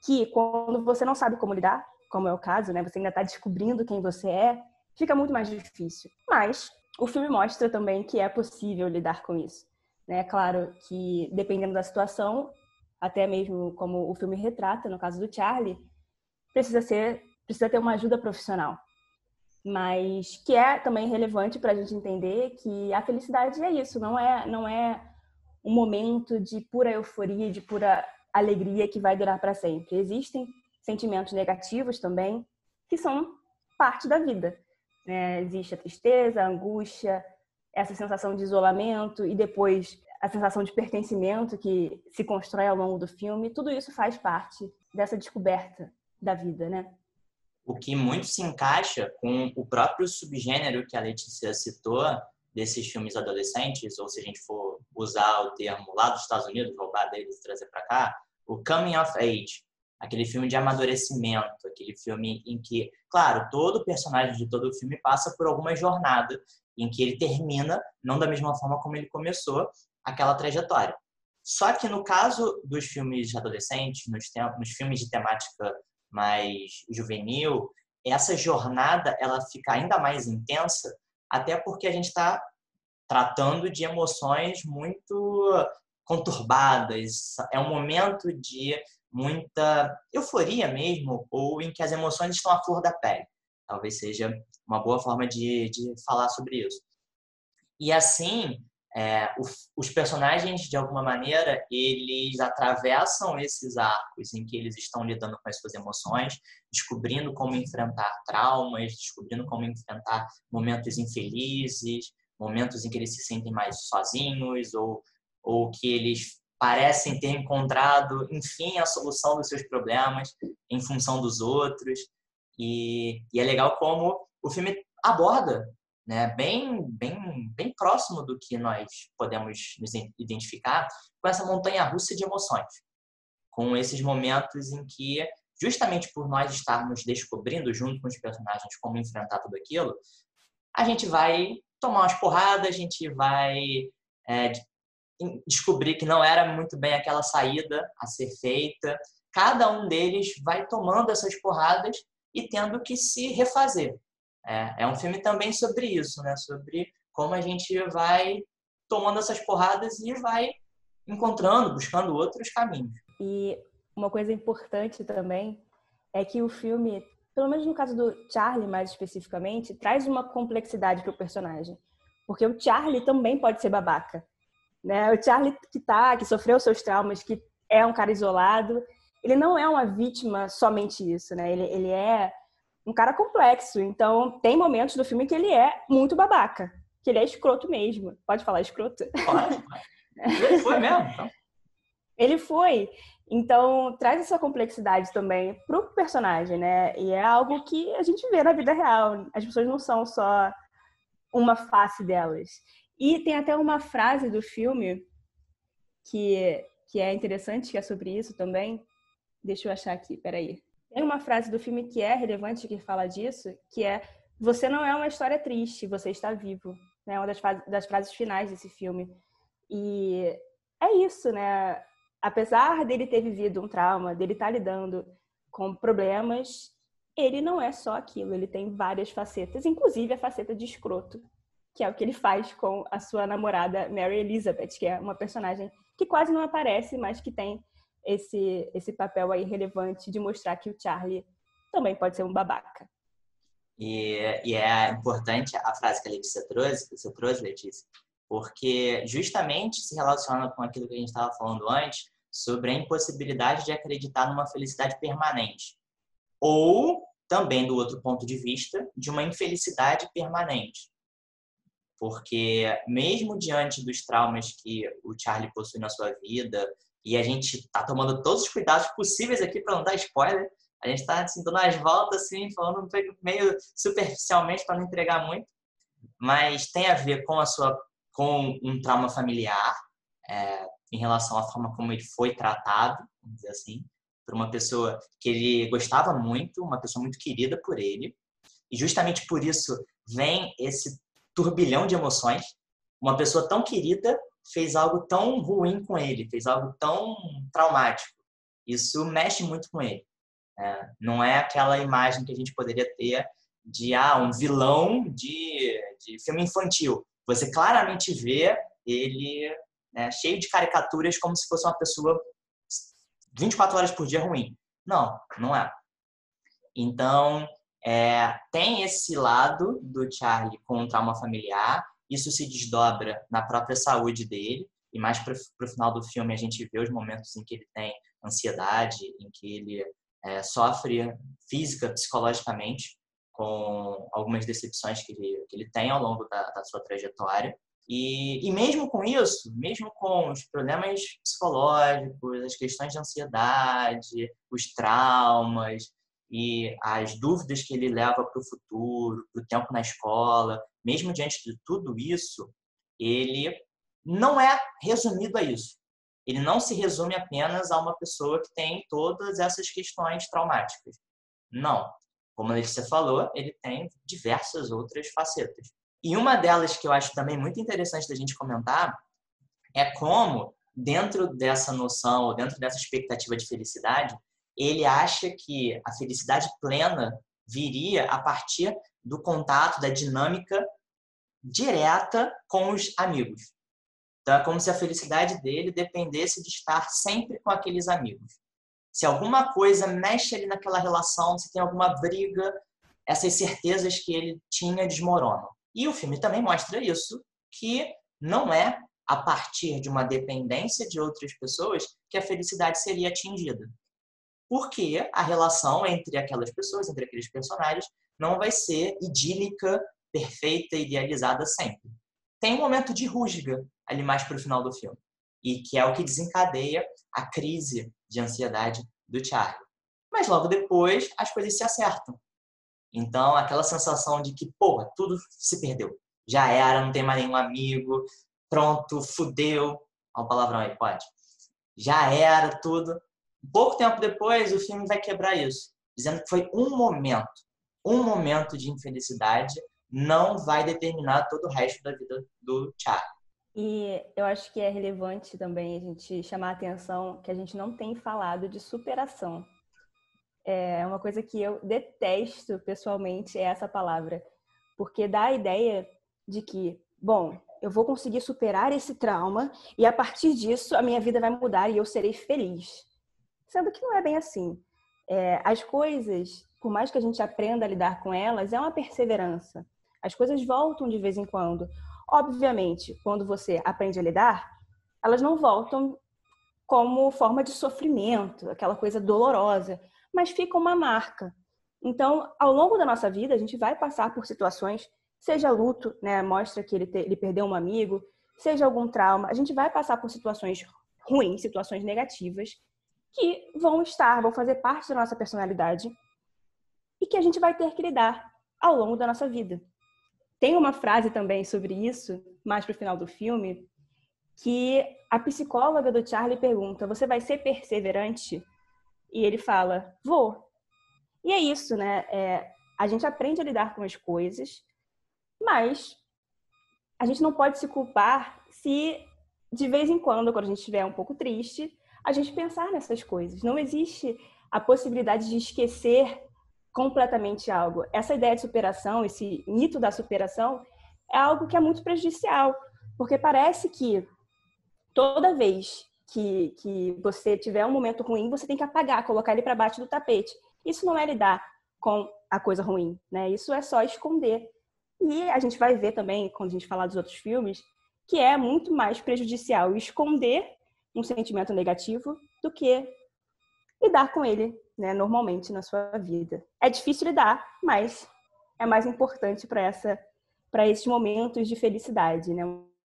Speaker 2: Que quando você não sabe como lidar, como é o caso, né? Você ainda está descobrindo quem você é, fica muito mais difícil. Mas o filme mostra também que é possível lidar com isso. Né? É claro que, dependendo da situação, até mesmo como o filme retrata, no caso do Charlie, precisa ser precisa ter uma ajuda profissional mas que é também relevante para a gente entender que a felicidade é isso, não é não é um momento de pura euforia, de pura alegria que vai durar para sempre. Existem sentimentos negativos também que são parte da vida. Né? Existe a tristeza, a angústia, essa sensação de isolamento e depois a sensação de pertencimento que se constrói ao longo do filme. Tudo isso faz parte dessa descoberta da vida, né?
Speaker 1: o que muito se encaixa com o próprio subgênero que a Letícia citou desses filmes adolescentes, ou se a gente for usar o termo lá dos Estados Unidos, roubar deles e trazer para cá, o coming of age, aquele filme de amadurecimento, aquele filme em que, claro, todo personagem de todo o filme passa por alguma jornada em que ele termina, não da mesma forma como ele começou, aquela trajetória. Só que no caso dos filmes adolescentes, nos, nos filmes de temática mais juvenil, essa jornada ela fica ainda mais intensa, até porque a gente está tratando de emoções muito conturbadas. É um momento de muita euforia mesmo, ou em que as emoções estão à flor da pele. Talvez seja uma boa forma de, de falar sobre isso. E assim, é, os personagens, de alguma maneira, eles atravessam esses arcos em que eles estão lidando com as suas emoções, descobrindo como enfrentar traumas, descobrindo como enfrentar momentos infelizes, momentos em que eles se sentem mais sozinhos ou, ou que eles parecem ter encontrado, enfim, a solução dos seus problemas em função dos outros. E, e é legal como o filme aborda né, bem, bem, bem próximo do que nós podemos nos identificar com essa montanha russa de emoções, com esses momentos em que, justamente por nós estarmos descobrindo junto com os personagens como enfrentar tudo aquilo, a gente vai tomar umas porradas, a gente vai é, descobrir que não era muito bem aquela saída a ser feita. Cada um deles vai tomando essas porradas e tendo que se refazer. É, é um filme também sobre isso, né? Sobre como a gente vai tomando essas porradas e vai encontrando, buscando outros caminhos.
Speaker 2: E uma coisa importante também é que o filme, pelo menos no caso do Charlie mais especificamente, traz uma complexidade para o personagem. Porque o Charlie também pode ser babaca. Né? O Charlie que tá, que sofreu seus traumas, que é um cara isolado, ele não é uma vítima somente isso, né? Ele, ele é um cara complexo. Então, tem momentos do filme que ele é muito babaca. Que ele é escroto mesmo. Pode falar escroto?
Speaker 1: Pode. <laughs> Ele foi mesmo. Então.
Speaker 2: Ele foi. Então, traz essa complexidade também pro personagem, né? E é algo que a gente vê na vida real. As pessoas não são só uma face delas. E tem até uma frase do filme que, que é interessante, que é sobre isso também. Deixa eu achar aqui, peraí. Tem uma frase do filme que é relevante, que fala disso, que é você não é uma história triste, você está vivo. É uma das, das frases finais desse filme. E é isso, né? Apesar dele ter vivido um trauma, dele estar lidando com problemas, ele não é só aquilo, ele tem várias facetas, inclusive a faceta de escroto, que é o que ele faz com a sua namorada Mary Elizabeth, que é uma personagem que quase não aparece, mas que tem esse, esse papel aí relevante de mostrar que o Charlie também pode ser um babaca.
Speaker 1: E, e é importante a frase que a Letícia trouxe, que você trouxe, Letícia, porque justamente se relaciona com aquilo que a gente estava falando antes sobre a impossibilidade de acreditar numa felicidade permanente. Ou, também do outro ponto de vista, de uma infelicidade permanente. Porque, mesmo diante dos traumas que o Charlie possui na sua vida, e a gente está tomando todos os cuidados possíveis aqui para não dar spoiler. A gente está assim, dando as voltas, assim, falando meio superficialmente para não entregar muito. Mas tem a ver com a sua com um trauma familiar, é, em relação à forma como ele foi tratado, vamos dizer assim, por uma pessoa que ele gostava muito, uma pessoa muito querida por ele. E justamente por isso vem esse turbilhão de emoções. Uma pessoa tão querida fez algo tão ruim com ele, fez algo tão traumático. Isso mexe muito com ele. É, não é aquela imagem que a gente poderia ter de ah, um vilão de, de filme infantil. Você claramente vê ele né, cheio de caricaturas como se fosse uma pessoa 24 horas por dia ruim. Não, não é. Então, é, tem esse lado do Charlie com o trauma familiar, isso se desdobra na própria saúde dele, e mais para o final do filme a gente vê os momentos em que ele tem ansiedade, em que ele é, sofre física, psicologicamente, com algumas decepções que ele, que ele tem ao longo da, da sua trajetória. E, e mesmo com isso, mesmo com os problemas psicológicos, as questões de ansiedade, os traumas e as dúvidas que ele leva para o futuro, para o tempo na escola, mesmo diante de tudo isso, ele não é resumido a isso. Ele não se resume apenas a uma pessoa que tem todas essas questões traumáticas. Não. Como a Letícia falou, ele tem diversas outras facetas. E uma delas que eu acho também muito interessante da gente comentar é como, dentro dessa noção, ou dentro dessa expectativa de felicidade, ele acha que a felicidade plena viria a partir do contato, da dinâmica direta com os amigos. Então, é como se a felicidade dele dependesse de estar sempre com aqueles amigos. Se alguma coisa mexe ali naquela relação, se tem alguma briga, essas certezas que ele tinha desmoronam. E o filme também mostra isso, que não é a partir de uma dependência de outras pessoas que a felicidade seria atingida. Porque a relação entre aquelas pessoas, entre aqueles personagens, não vai ser idílica, perfeita, idealizada sempre. Tem um momento de rusga ali mais para o final do filme, e que é o que desencadeia a crise de ansiedade do Charlie. Mas logo depois as coisas se acertam. Então, aquela sensação de que, porra, tudo se perdeu. Já era, não tem mais nenhum amigo, pronto, fudeu. Olha o palavrão aí, pode. Já era tudo. Pouco tempo depois, o filme vai quebrar isso, dizendo que foi um momento. Um momento de infelicidade não vai determinar todo o resto da vida do Charlie.
Speaker 2: E eu acho que é relevante também a gente chamar a atenção que a gente não tem falado de superação. É uma coisa que eu detesto pessoalmente é essa palavra, porque dá a ideia de que, bom, eu vou conseguir superar esse trauma e a partir disso a minha vida vai mudar e eu serei feliz. Sendo que não é bem assim. É, as coisas, por mais que a gente aprenda a lidar com elas, é uma perseverança. As coisas voltam de vez em quando. Obviamente, quando você aprende a lidar, elas não voltam como forma de sofrimento, aquela coisa dolorosa mas fica uma marca. Então, ao longo da nossa vida, a gente vai passar por situações, seja luto, né, mostra que ele, te, ele perdeu um amigo, seja algum trauma, a gente vai passar por situações ruins, situações negativas, que vão estar, vão fazer parte da nossa personalidade e que a gente vai ter que lidar ao longo da nossa vida. Tem uma frase também sobre isso, mais para o final do filme, que a psicóloga do Charlie pergunta: Você vai ser perseverante? E ele fala, vou. E é isso, né? É, a gente aprende a lidar com as coisas, mas a gente não pode se culpar se de vez em quando, quando a gente estiver um pouco triste, a gente pensar nessas coisas. Não existe a possibilidade de esquecer completamente algo. Essa ideia de superação, esse mito da superação, é algo que é muito prejudicial, porque parece que toda vez que, que você tiver um momento ruim, você tem que apagar, colocar ele para baixo do tapete. Isso não é lidar com a coisa ruim, né? Isso é só esconder. E a gente vai ver também, quando a gente falar dos outros filmes, que é muito mais prejudicial esconder um sentimento negativo do que lidar com ele, né, normalmente na sua vida. É difícil lidar, mas é mais importante para essa para esses momentos de felicidade, né?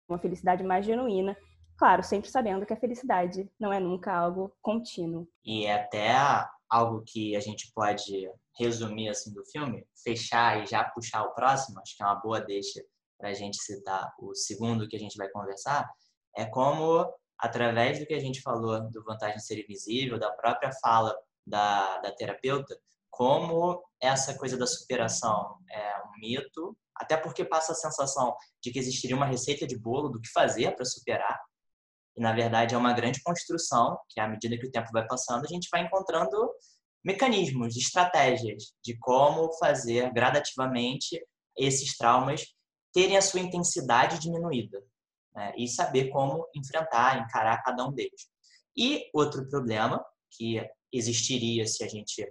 Speaker 2: Uma felicidade mais genuína Claro, sempre sabendo que a felicidade não é nunca algo contínuo.
Speaker 1: E é até algo que a gente pode resumir assim do filme, fechar e já puxar o próximo, acho que é uma boa deixa para a gente citar o segundo que a gente vai conversar, é como, através do que a gente falou do vantagem ser invisível, da própria fala da, da terapeuta, como essa coisa da superação é um mito até porque passa a sensação de que existiria uma receita de bolo do que fazer para superar. E, na verdade, é uma grande construção que, à medida que o tempo vai passando, a gente vai encontrando mecanismos, estratégias de como fazer gradativamente esses traumas terem a sua intensidade diminuída né? e saber como enfrentar, encarar cada um deles. E outro problema que existiria se a gente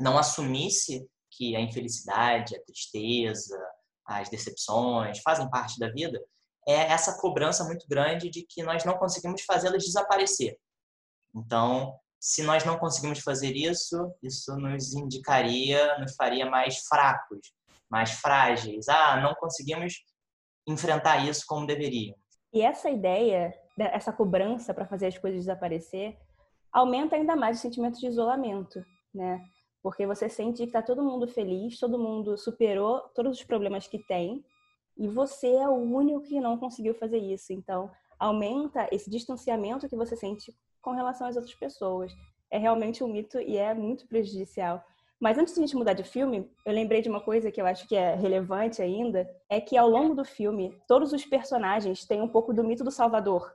Speaker 1: não assumisse que a infelicidade, a tristeza, as decepções fazem parte da vida, é essa cobrança muito grande de que nós não conseguimos fazê-las desaparecer. Então, se nós não conseguimos fazer isso, isso nos indicaria, nos faria mais fracos, mais frágeis. Ah, não conseguimos enfrentar isso como deveríamos.
Speaker 2: E essa ideia, essa cobrança para fazer as coisas desaparecer, aumenta ainda mais o sentimento de isolamento, né? Porque você sente que está todo mundo feliz, todo mundo superou todos os problemas que tem, e você é o único que não conseguiu fazer isso. Então, aumenta esse distanciamento que você sente com relação às outras pessoas. É realmente um mito e é muito prejudicial. Mas antes de a gente mudar de filme, eu lembrei de uma coisa que eu acho que é relevante ainda, é que ao longo do filme, todos os personagens têm um pouco do mito do Salvador.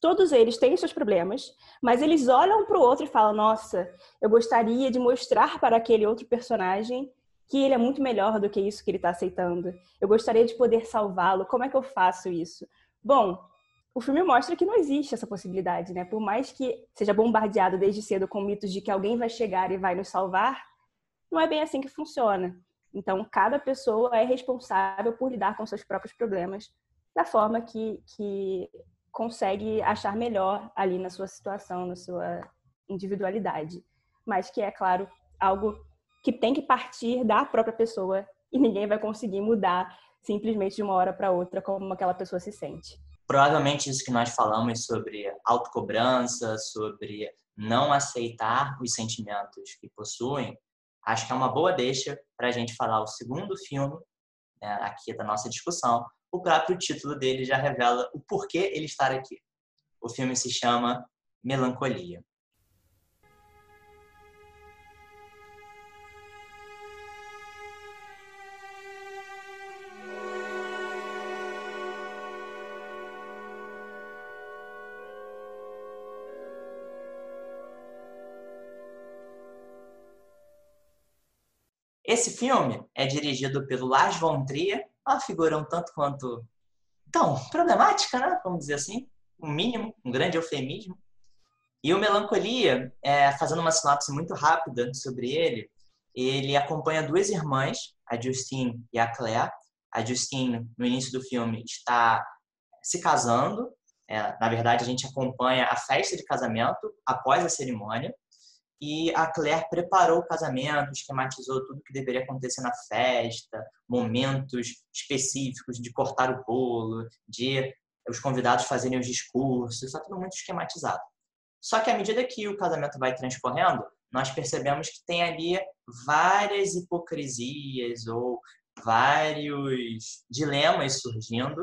Speaker 2: Todos eles têm seus problemas, mas eles olham para o outro e falam: Nossa, eu gostaria de mostrar para aquele outro personagem que ele é muito melhor do que isso que ele está aceitando. Eu gostaria de poder salvá-lo. Como é que eu faço isso? Bom, o filme mostra que não existe essa possibilidade, né? Por mais que seja bombardeado desde cedo com mitos de que alguém vai chegar e vai nos salvar, não é bem assim que funciona. Então, cada pessoa é responsável por lidar com seus próprios problemas da forma que, que consegue achar melhor ali na sua situação, na sua individualidade. Mas que é, claro, algo que tem que partir da própria pessoa e ninguém vai conseguir mudar simplesmente de uma hora para outra como aquela pessoa se sente.
Speaker 1: Provavelmente isso que nós falamos sobre autocobrança, sobre não aceitar os sentimentos que possuem, acho que é uma boa deixa para a gente falar o segundo filme né, aqui da nossa discussão. O próprio título dele já revela o porquê ele estar aqui. O filme se chama Melancolia. Esse filme é dirigido pelo Lars von Trier, uma figura um tanto quanto tão problemática, né? Vamos dizer assim, um mínimo, um grande eufemismo. E o Melancolia, é, fazendo uma sinopse muito rápida sobre ele, ele acompanha duas irmãs, a Justine e a Claire. A Justine, no início do filme, está se casando. É, na verdade, a gente acompanha a festa de casamento após a cerimônia e a Claire preparou o casamento, esquematizou tudo que deveria acontecer na festa, momentos específicos de cortar o bolo, de os convidados fazerem os discursos, está tudo muito esquematizado. Só que à medida que o casamento vai transcorrendo, nós percebemos que tem ali várias hipocrisias ou vários dilemas surgindo,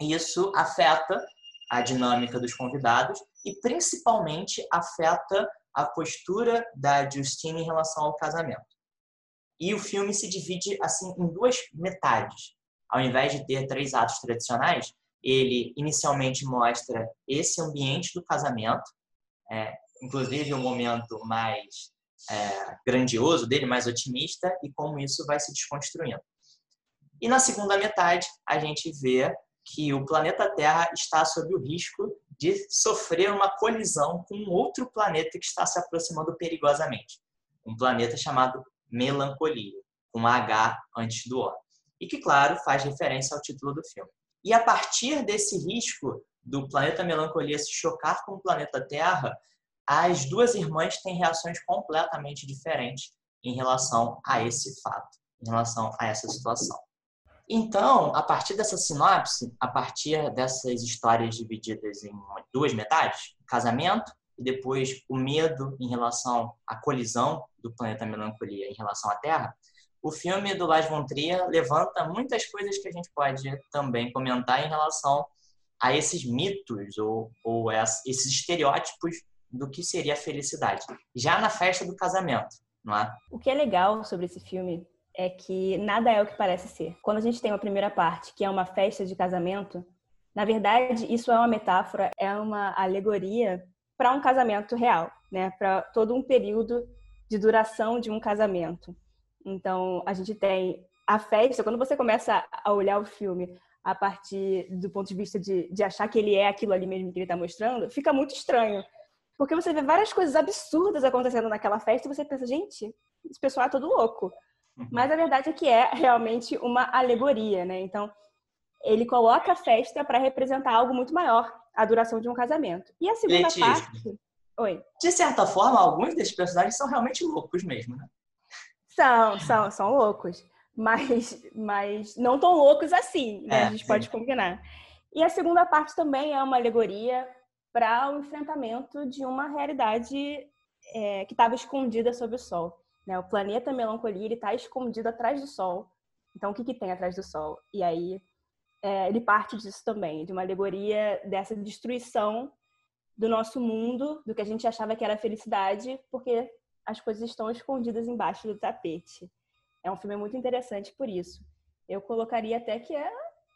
Speaker 1: e isso afeta a dinâmica dos convidados e principalmente afeta a postura da Justine em relação ao casamento. E o filme se divide assim em duas metades. Ao invés de ter três atos tradicionais, ele inicialmente mostra esse ambiente do casamento, é, inclusive o um momento mais é, grandioso dele, mais otimista, e como isso vai se desconstruindo. E na segunda metade, a gente vê que o planeta Terra está sob o risco de sofrer uma colisão com outro planeta que está se aproximando perigosamente. Um planeta chamado Melancolia, com H antes do O. E que, claro, faz referência ao título do filme. E a partir desse risco do planeta Melancolia se chocar com o planeta Terra, as duas irmãs têm reações completamente diferentes em relação a esse fato, em relação a essa situação. Então, a partir dessa sinopse, a partir dessas histórias divididas em duas metades, casamento e depois o medo em relação à colisão do planeta Melancolia em relação à Terra, o filme do Lars von Trier levanta muitas coisas que a gente pode também comentar em relação a esses mitos ou, ou esses estereótipos do que seria a felicidade, já na festa do casamento, é?
Speaker 2: O que é legal sobre esse filme é que nada é o que parece ser. Quando a gente tem uma primeira parte, que é uma festa de casamento, na verdade, isso é uma metáfora, é uma alegoria para um casamento real, né? Para todo um período de duração de um casamento. Então, a gente tem a festa, quando você começa a olhar o filme a partir do ponto de vista de, de achar que ele é aquilo ali mesmo que ele está mostrando, fica muito estranho. Porque você vê várias coisas absurdas acontecendo naquela festa e você pensa, gente, esse pessoal é todo louco. Uhum. Mas a verdade é que é realmente uma alegoria, né? Então, ele coloca a festa para representar algo muito maior, a duração de um casamento. E a segunda Letícia, parte. Oi.
Speaker 1: De certa forma, alguns desses personagens são realmente loucos mesmo, né?
Speaker 2: São, são, são loucos. Mas, mas não tão loucos assim, né? É, a gente sim. pode combinar. E a segunda parte também é uma alegoria para o enfrentamento de uma realidade é, que estava escondida sob o sol. Né? O planeta Melancolia ele está escondido atrás do sol. Então, o que, que tem atrás do sol? E aí é, ele parte disso também, de uma alegoria dessa destruição do nosso mundo, do que a gente achava que era felicidade, porque as coisas estão escondidas embaixo do tapete. É um filme muito interessante por isso. Eu colocaria até que é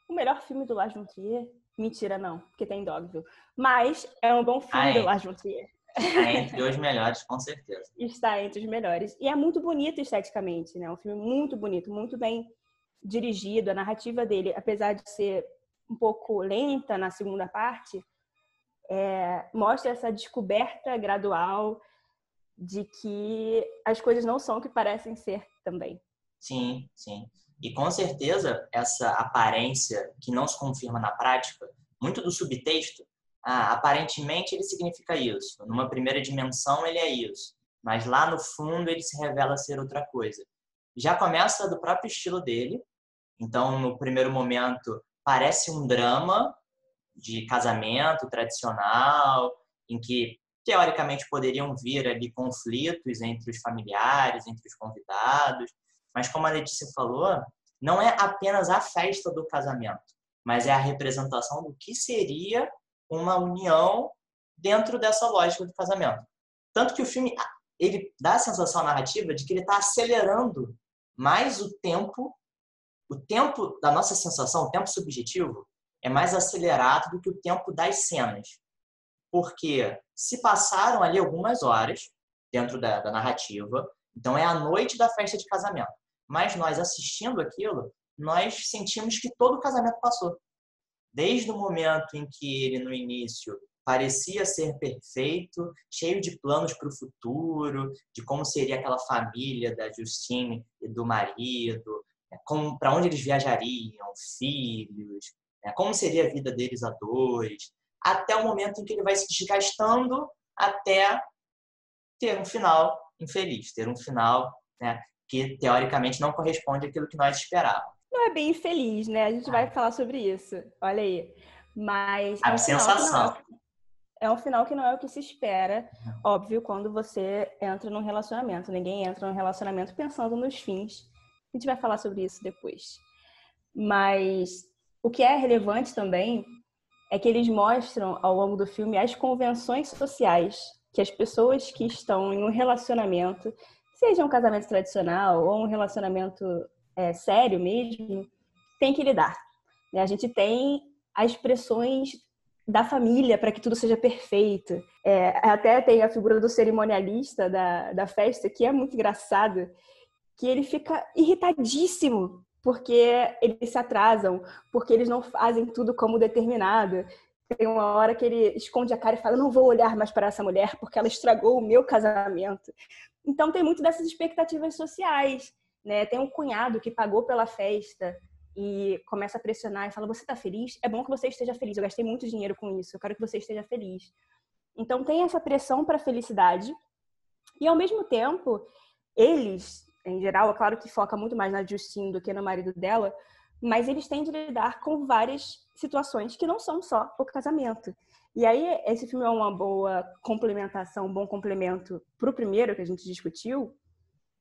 Speaker 2: o melhor filme do Lars von Trier. Mentira, não, porque tem Dogville. Mas é um bom filme do Lars von Trier.
Speaker 1: Está entre os melhores, com certeza. <laughs>
Speaker 2: Está entre os melhores. E é muito bonito esteticamente, né? É um filme muito bonito, muito bem dirigido, a narrativa dele, apesar de ser um pouco lenta na segunda parte, é, mostra essa descoberta gradual de que as coisas não são o que parecem ser também.
Speaker 1: Sim, sim. E com certeza essa aparência que não se confirma na prática, muito do subtexto, ah, aparentemente ele significa isso, numa primeira dimensão ele é isso, mas lá no fundo ele se revela ser outra coisa. Já começa do próprio estilo dele, então, no primeiro momento, parece um drama de casamento tradicional, em que teoricamente poderiam vir ali conflitos entre os familiares, entre os convidados, mas como a Letícia falou, não é apenas a festa do casamento, mas é a representação do que seria uma união dentro dessa lógica do casamento. Tanto que o filme ele dá a sensação narrativa de que ele está acelerando mais o tempo o tempo da nossa sensação, o tempo subjetivo, é mais acelerado do que o tempo das cenas. Porque se passaram ali algumas horas dentro da, da narrativa, então é a noite da festa de casamento. Mas nós assistindo aquilo, nós sentimos que todo o casamento passou. Desde o momento em que ele, no início, parecia ser perfeito, cheio de planos para o futuro, de como seria aquela família da Justine e do marido, né, para onde eles viajariam, filhos, né, como seria a vida deles a dois, até o momento em que ele vai se desgastando até ter um final infeliz, ter um final né, que teoricamente não corresponde àquilo que nós esperávamos.
Speaker 2: Não é bem infeliz, né? A gente vai ah. falar sobre isso. Olha aí. Mas.
Speaker 1: A é um sensação.
Speaker 2: É, é um final que não é o que se espera, uhum. óbvio, quando você entra num relacionamento. Ninguém entra num relacionamento pensando nos fins a gente vai falar sobre isso depois. Mas o que é relevante também é que eles mostram ao longo do filme as convenções sociais que as pessoas que estão em um relacionamento, seja um casamento tradicional ou um relacionamento é, sério mesmo, têm que lidar. Né? A gente tem as pressões da família para que tudo seja perfeito. É, até tem a figura do cerimonialista da, da festa, que é muito engraçado, que ele fica irritadíssimo porque eles se atrasam, porque eles não fazem tudo como determinado. Tem uma hora que ele esconde a cara e fala: Não vou olhar mais para essa mulher porque ela estragou o meu casamento. Então, tem muito dessas expectativas sociais. Né? Tem um cunhado que pagou pela festa e começa a pressionar e fala: Você está feliz? É bom que você esteja feliz. Eu gastei muito dinheiro com isso. Eu quero que você esteja feliz. Então, tem essa pressão para a felicidade. E, ao mesmo tempo, eles em geral, é claro que foca muito mais na Justine do que no marido dela, mas eles têm de lidar com várias situações que não são só o casamento. E aí, esse filme é uma boa complementação, um bom complemento para o primeiro que a gente discutiu,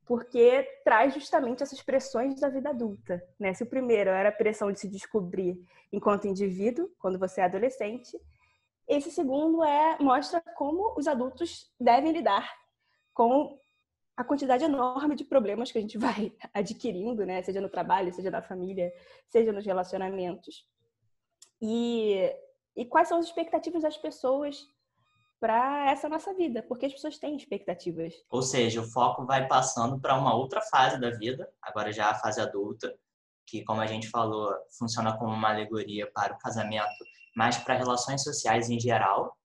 Speaker 2: porque traz justamente essas pressões da vida adulta. Né? Se o primeiro era a pressão de se descobrir enquanto indivíduo, quando você é adolescente, esse segundo é mostra como os adultos devem lidar com a quantidade enorme de problemas que a gente <laughs> vai adquirindo, né? Seja no trabalho, seja na família, seja nos relacionamentos. E, e quais são as expectativas das pessoas para essa nossa vida? Porque as pessoas têm expectativas.
Speaker 1: Ou seja, o foco vai passando para uma outra fase da vida, agora já a fase adulta, que, como a gente falou, funciona como uma alegoria para o casamento, mas para relações sociais em geral.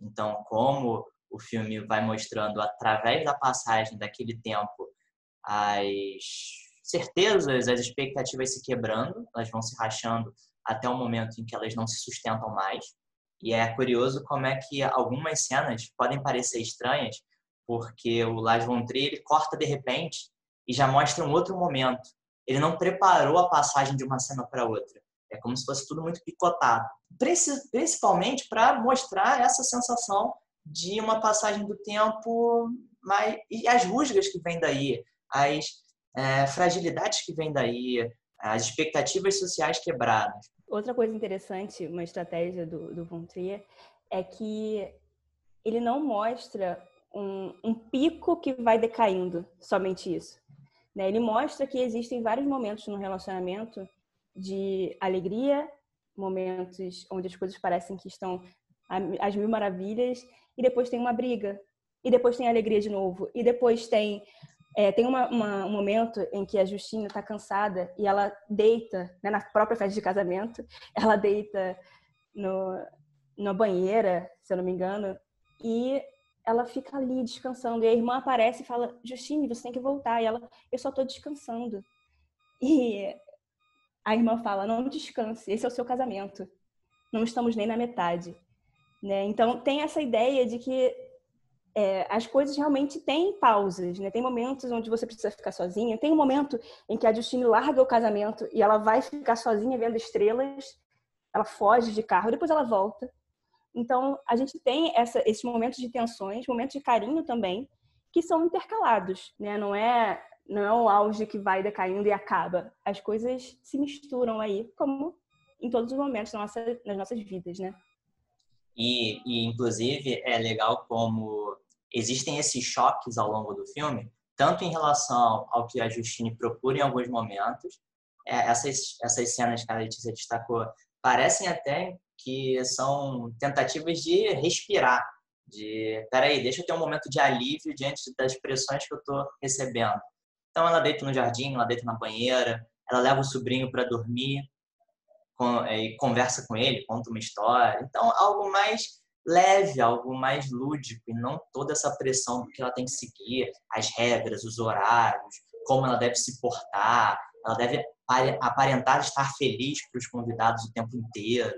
Speaker 1: Então, como o filme vai mostrando através da passagem daquele tempo as certezas, as expectativas se quebrando, elas vão se rachando até o momento em que elas não se sustentam mais. E é curioso como é que algumas cenas podem parecer estranhas, porque o Lars von Trier ele corta de repente e já mostra um outro momento. Ele não preparou a passagem de uma cena para outra. É como se fosse tudo muito picotado. Principalmente para mostrar essa sensação de uma passagem do tempo mas, e as rusgas que vêm daí, as é, fragilidades que vêm daí, as expectativas sociais quebradas.
Speaker 2: Outra coisa interessante, uma estratégia do, do Von Trier, é que ele não mostra um, um pico que vai decaindo, somente isso. Né? Ele mostra que existem vários momentos no relacionamento de alegria, momentos onde as coisas parecem que estão às mil maravilhas, e depois tem uma briga, e depois tem alegria de novo, e depois tem é, tem uma, uma, um momento em que a Justina está cansada e ela deita, né, na própria festa de casamento, <laughs> ela deita no, na banheira, se eu não me engano, e ela fica ali descansando. E a irmã aparece e fala: Justine, você tem que voltar. E ela: Eu só estou descansando. E a irmã fala: Não descanse, esse é o seu casamento. Não estamos nem na metade. Né? Então, tem essa ideia de que é, as coisas realmente têm pausas, né? Tem momentos onde você precisa ficar sozinha. Tem um momento em que a Justine larga o casamento e ela vai ficar sozinha vendo estrelas. Ela foge de carro, depois ela volta. Então, a gente tem essa, esses momentos de tensões, momentos de carinho também, que são intercalados, né? Não é, não é o auge que vai decaindo e acaba. As coisas se misturam aí, como em todos os momentos nossa, nas nossas vidas, né?
Speaker 1: E, e, inclusive, é legal como existem esses choques ao longo do filme, tanto em relação ao que a Justine procura em alguns momentos, é, essas, essas cenas que a Letícia destacou parecem até que são tentativas de respirar, de, peraí, deixa eu ter um momento de alívio diante das pressões que eu estou recebendo. Então ela deita no jardim, ela deita na banheira, ela leva o sobrinho para dormir com, e conversa com ele, conta uma história. Então algo mais leve, algo mais lúdico e não toda essa pressão que ela tem que seguir as regras, os horários, como ela deve se portar, ela deve aparentar estar feliz para os convidados o tempo inteiro.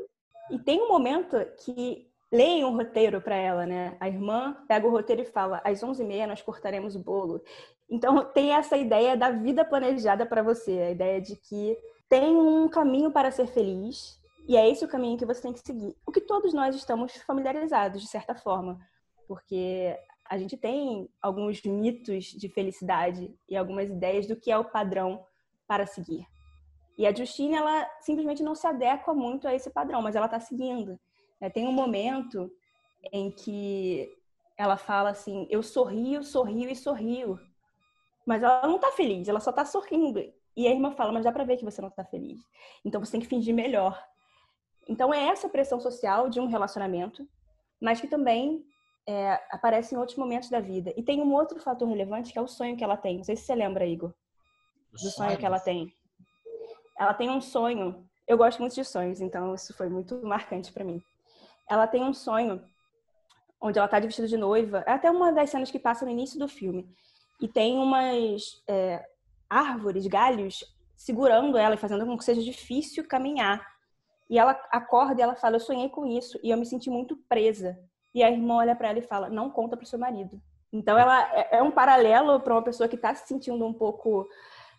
Speaker 2: E tem um momento que leem um roteiro para ela, né? A irmã pega o roteiro e fala: às 11h30 nós cortaremos o bolo. Então tem essa ideia da vida planejada para você, a ideia de que tem um caminho para ser feliz e é esse o caminho que você tem que seguir. O que todos nós estamos familiarizados, de certa forma, porque a gente tem alguns mitos de felicidade e algumas ideias do que é o padrão para seguir. E a Justine, ela simplesmente não se adequa muito a esse padrão, mas ela está seguindo. É, tem um momento em que ela fala assim: Eu sorrio, sorrio e sorrio. Mas ela não está feliz, ela só está sorrindo. E a irmã fala: Mas dá para ver que você não está feliz. Então você tem que fingir melhor. Então, é essa pressão social de um relacionamento, mas que também é, aparece em outros momentos da vida. E tem um outro fator relevante que é o sonho que ela tem. Não sei se você lembra, Igor, do sonho que ela tem. Ela tem um sonho. Eu gosto muito de sonhos, então isso foi muito marcante para mim. Ela tem um sonho onde ela está de vestido de noiva. É até uma das cenas que passa no início do filme. E tem umas é, árvores, galhos, segurando ela e fazendo com que seja difícil caminhar. E ela acorda e ela fala: Eu sonhei com isso e eu me senti muito presa. E a irmã olha para ela e fala: Não conta para o seu marido. Então, ela é, é um paralelo para uma pessoa que está se sentindo um pouco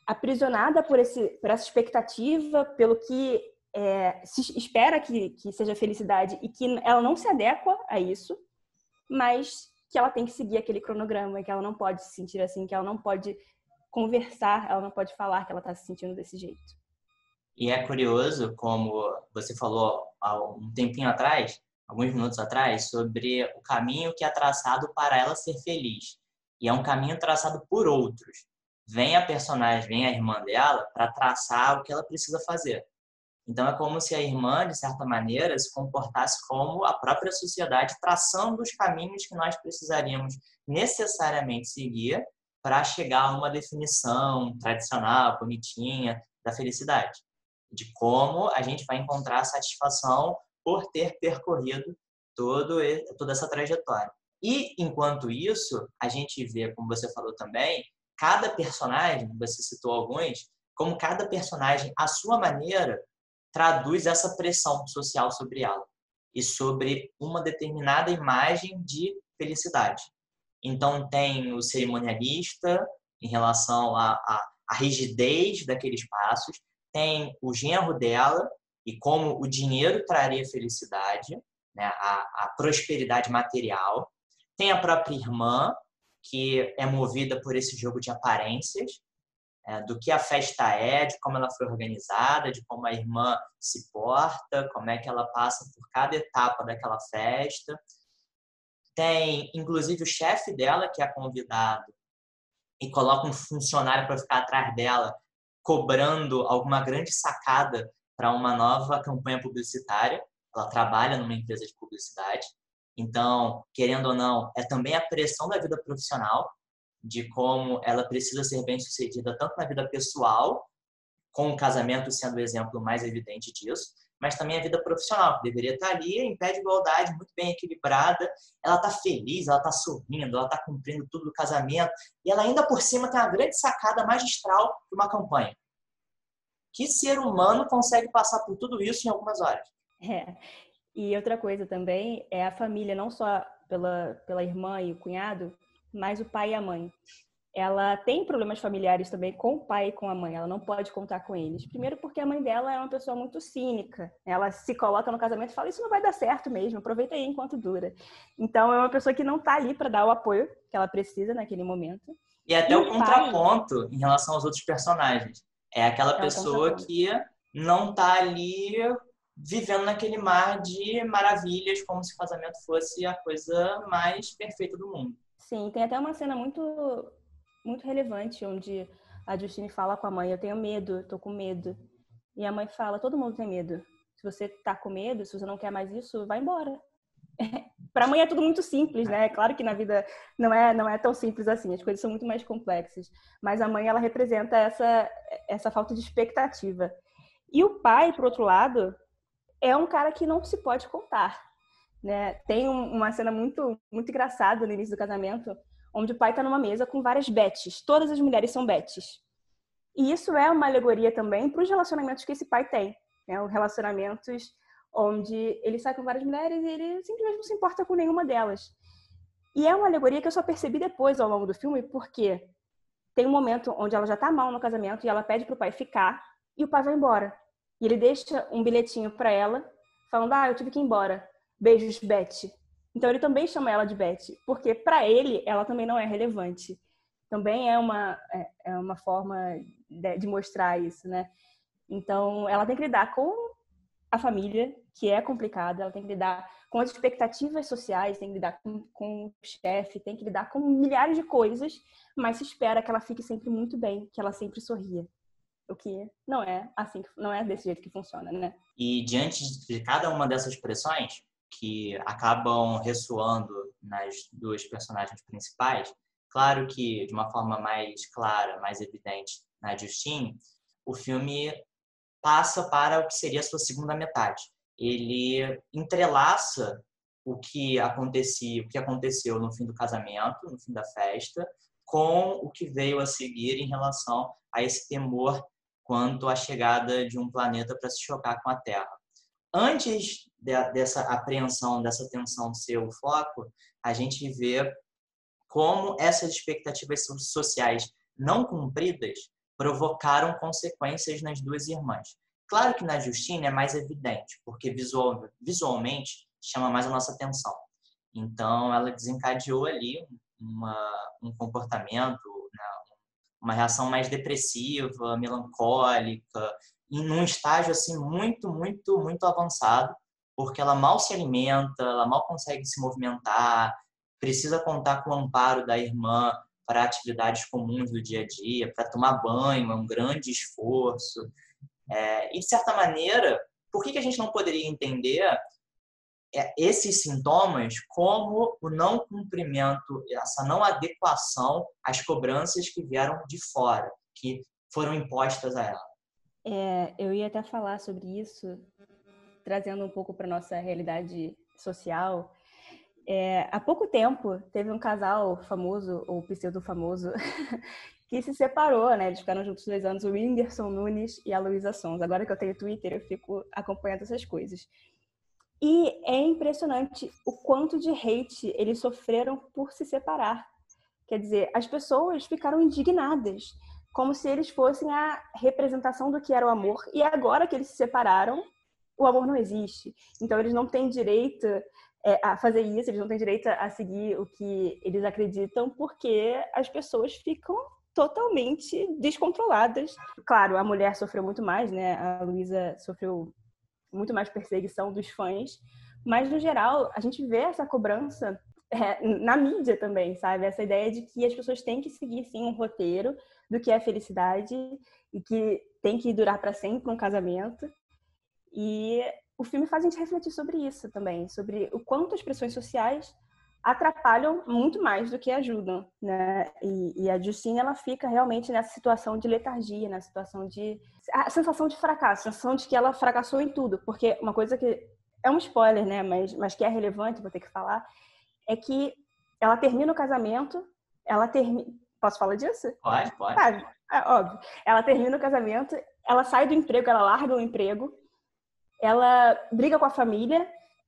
Speaker 2: aprisionada por, esse, por essa expectativa, pelo que é, se espera que, que seja felicidade e que ela não se adequa a isso, mas que ela tem que seguir aquele cronograma, que ela não pode se sentir assim, que ela não pode conversar, ela não pode falar que ela está se sentindo desse jeito.
Speaker 1: E é curioso, como você falou há um tempinho atrás, alguns minutos atrás, sobre o caminho que é traçado para ela ser feliz. E é um caminho traçado por outros. Vem a personagem, vem a irmã dela para traçar o que ela precisa fazer. Então é como se a irmã, de certa maneira, se comportasse como a própria sociedade, traçando os caminhos que nós precisaríamos necessariamente seguir para chegar a uma definição tradicional, bonitinha da felicidade, de como a gente vai encontrar satisfação por ter percorrido todo, toda essa trajetória. E, enquanto isso, a gente vê, como você falou também, cada personagem, você citou alguns, como cada personagem, à sua maneira, traduz essa pressão social sobre ela e sobre uma determinada imagem de felicidade. Então, tem o cerimonialista em relação à, à, à rigidez daqueles passos, tem o genro dela e como o dinheiro traria felicidade, né, a, a prosperidade material, tem a própria irmã, que é movida por esse jogo de aparências, é, do que a festa é, de como ela foi organizada, de como a irmã se porta, como é que ela passa por cada etapa daquela festa. Tem, inclusive, o chefe dela, que é convidado, e coloca um funcionário para ficar atrás dela, cobrando alguma grande sacada para uma nova campanha publicitária. Ela trabalha numa empresa de publicidade. Então, querendo ou não, é também a pressão da vida profissional de como ela precisa ser bem sucedida tanto na vida pessoal, com o casamento sendo o exemplo mais evidente disso, mas também a vida profissional, que deveria estar ali em pé de igualdade, muito bem equilibrada. Ela está feliz, ela está sorrindo, ela está cumprindo tudo do casamento, e ela ainda por cima tem uma grande sacada magistral de uma campanha. Que ser humano consegue passar por tudo isso em algumas horas?
Speaker 2: É. E outra coisa também é a família, não só pela, pela irmã e o cunhado, mas o pai e a mãe. Ela tem problemas familiares também com o pai e com a mãe. Ela não pode contar com eles. Primeiro porque a mãe dela é uma pessoa muito cínica. Ela se coloca no casamento e fala: "Isso não vai dar certo mesmo. Aproveita aí enquanto dura". Então é uma pessoa que não está ali para dar o apoio que ela precisa naquele momento.
Speaker 1: E até e o, o contraponto pai... em relação aos outros personagens. É aquela é pessoa que não está ali vivendo naquele mar de maravilhas, como se o casamento fosse a coisa mais perfeita do mundo.
Speaker 2: Sim, tem até uma cena muito, muito relevante onde a Justine fala com a mãe: Eu tenho medo, tô com medo. E a mãe fala: Todo mundo tem medo. Se você tá com medo, se você não quer mais isso, vai embora. <laughs> para a mãe é tudo muito simples, né? Claro que na vida não é não é tão simples assim, as coisas são muito mais complexas. Mas a mãe ela representa essa essa falta de expectativa. E o pai, por outro lado, é um cara que não se pode contar. Né? Tem uma cena muito, muito engraçada no início do casamento, onde o pai está numa mesa com várias Bets. Todas as mulheres são Bets. E isso é uma alegoria também para os relacionamentos que esse pai tem. Né? Os relacionamentos onde ele sai com várias mulheres e ele simplesmente não se importa com nenhuma delas. E é uma alegoria que eu só percebi depois ao longo do filme, porque tem um momento onde ela já está mal no casamento e ela pede para o pai ficar e o pai vai embora. E ele deixa um bilhetinho para ela, falando: Ah, eu tive que ir embora. Beijos, Beth. Então ele também chama ela de Beth, porque para ele ela também não é relevante. Também é uma, é, é uma forma de, de, mostrar isso, né? Então ela tem que lidar com a família, que é complicada, ela tem que lidar com as expectativas sociais, tem que lidar com, com o chefe, tem que lidar com milhares de coisas, mas se espera que ela fique sempre muito bem, que ela sempre sorria. O que não é assim, não é desse jeito que funciona, né?
Speaker 1: E diante de cada uma dessas pressões, que acabam ressoando nas duas personagens principais. Claro que de uma forma mais clara, mais evidente na Justine, o filme passa para o que seria a sua segunda metade. Ele entrelaça o que acontecia, o que aconteceu no fim do casamento, no fim da festa, com o que veio a seguir em relação a esse temor quanto à chegada de um planeta para se chocar com a Terra antes de, dessa apreensão, dessa tensão ser o foco, a gente vê como essas expectativas sociais não cumpridas provocaram consequências nas duas irmãs. Claro que na Justine é mais evidente, porque visual, visualmente chama mais a nossa atenção. Então, ela desencadeou ali uma, um comportamento, né, uma reação mais depressiva, melancólica, em um estágio assim muito, muito, muito avançado, porque ela mal se alimenta, ela mal consegue se movimentar, precisa contar com o amparo da irmã para atividades comuns do dia a dia, para tomar banho, é um grande esforço. É, e, de certa maneira, por que, que a gente não poderia entender é, esses sintomas como o não cumprimento, essa não adequação às cobranças que vieram de fora, que foram impostas a ela?
Speaker 2: É, eu ia até falar sobre isso, trazendo um pouco para nossa realidade social. É, há pouco tempo teve um casal famoso, ou pseudo famoso, <laughs> que se separou, né? Eles ficaram juntos dois anos, o Whindersson Nunes e a Luísa Sons. Agora que eu tenho Twitter, eu fico acompanhando essas coisas. E é impressionante o quanto de hate eles sofreram por se separar. Quer dizer, as pessoas ficaram indignadas, como se eles fossem a representação do que era o amor. E agora que eles se separaram, o amor não existe. Então eles não têm direito é, a fazer isso, eles não têm direito a seguir o que eles acreditam, porque as pessoas ficam totalmente descontroladas. Claro, a mulher sofreu muito mais, né? A Luísa sofreu muito mais perseguição dos fãs, mas no geral a gente vê essa cobrança é, na mídia também, sabe? Essa ideia de que as pessoas têm que seguir sim um roteiro do que é felicidade e que tem que durar para sempre um casamento. E o filme faz a gente refletir sobre isso também, sobre o quanto as pressões sociais atrapalham muito mais do que ajudam, né? E, e, a Justine ela fica realmente nessa situação de letargia, na situação de a sensação de fracasso, a sensação de que ela fracassou em tudo, porque uma coisa que é um spoiler, né? Mas, mas que é relevante, vou ter que falar, é que ela termina o casamento, ela termina, posso falar disso?
Speaker 1: Pode, pode.
Speaker 2: Ah, é óbvio. Ela termina o casamento, ela sai do emprego, ela larga o emprego, ela briga com a família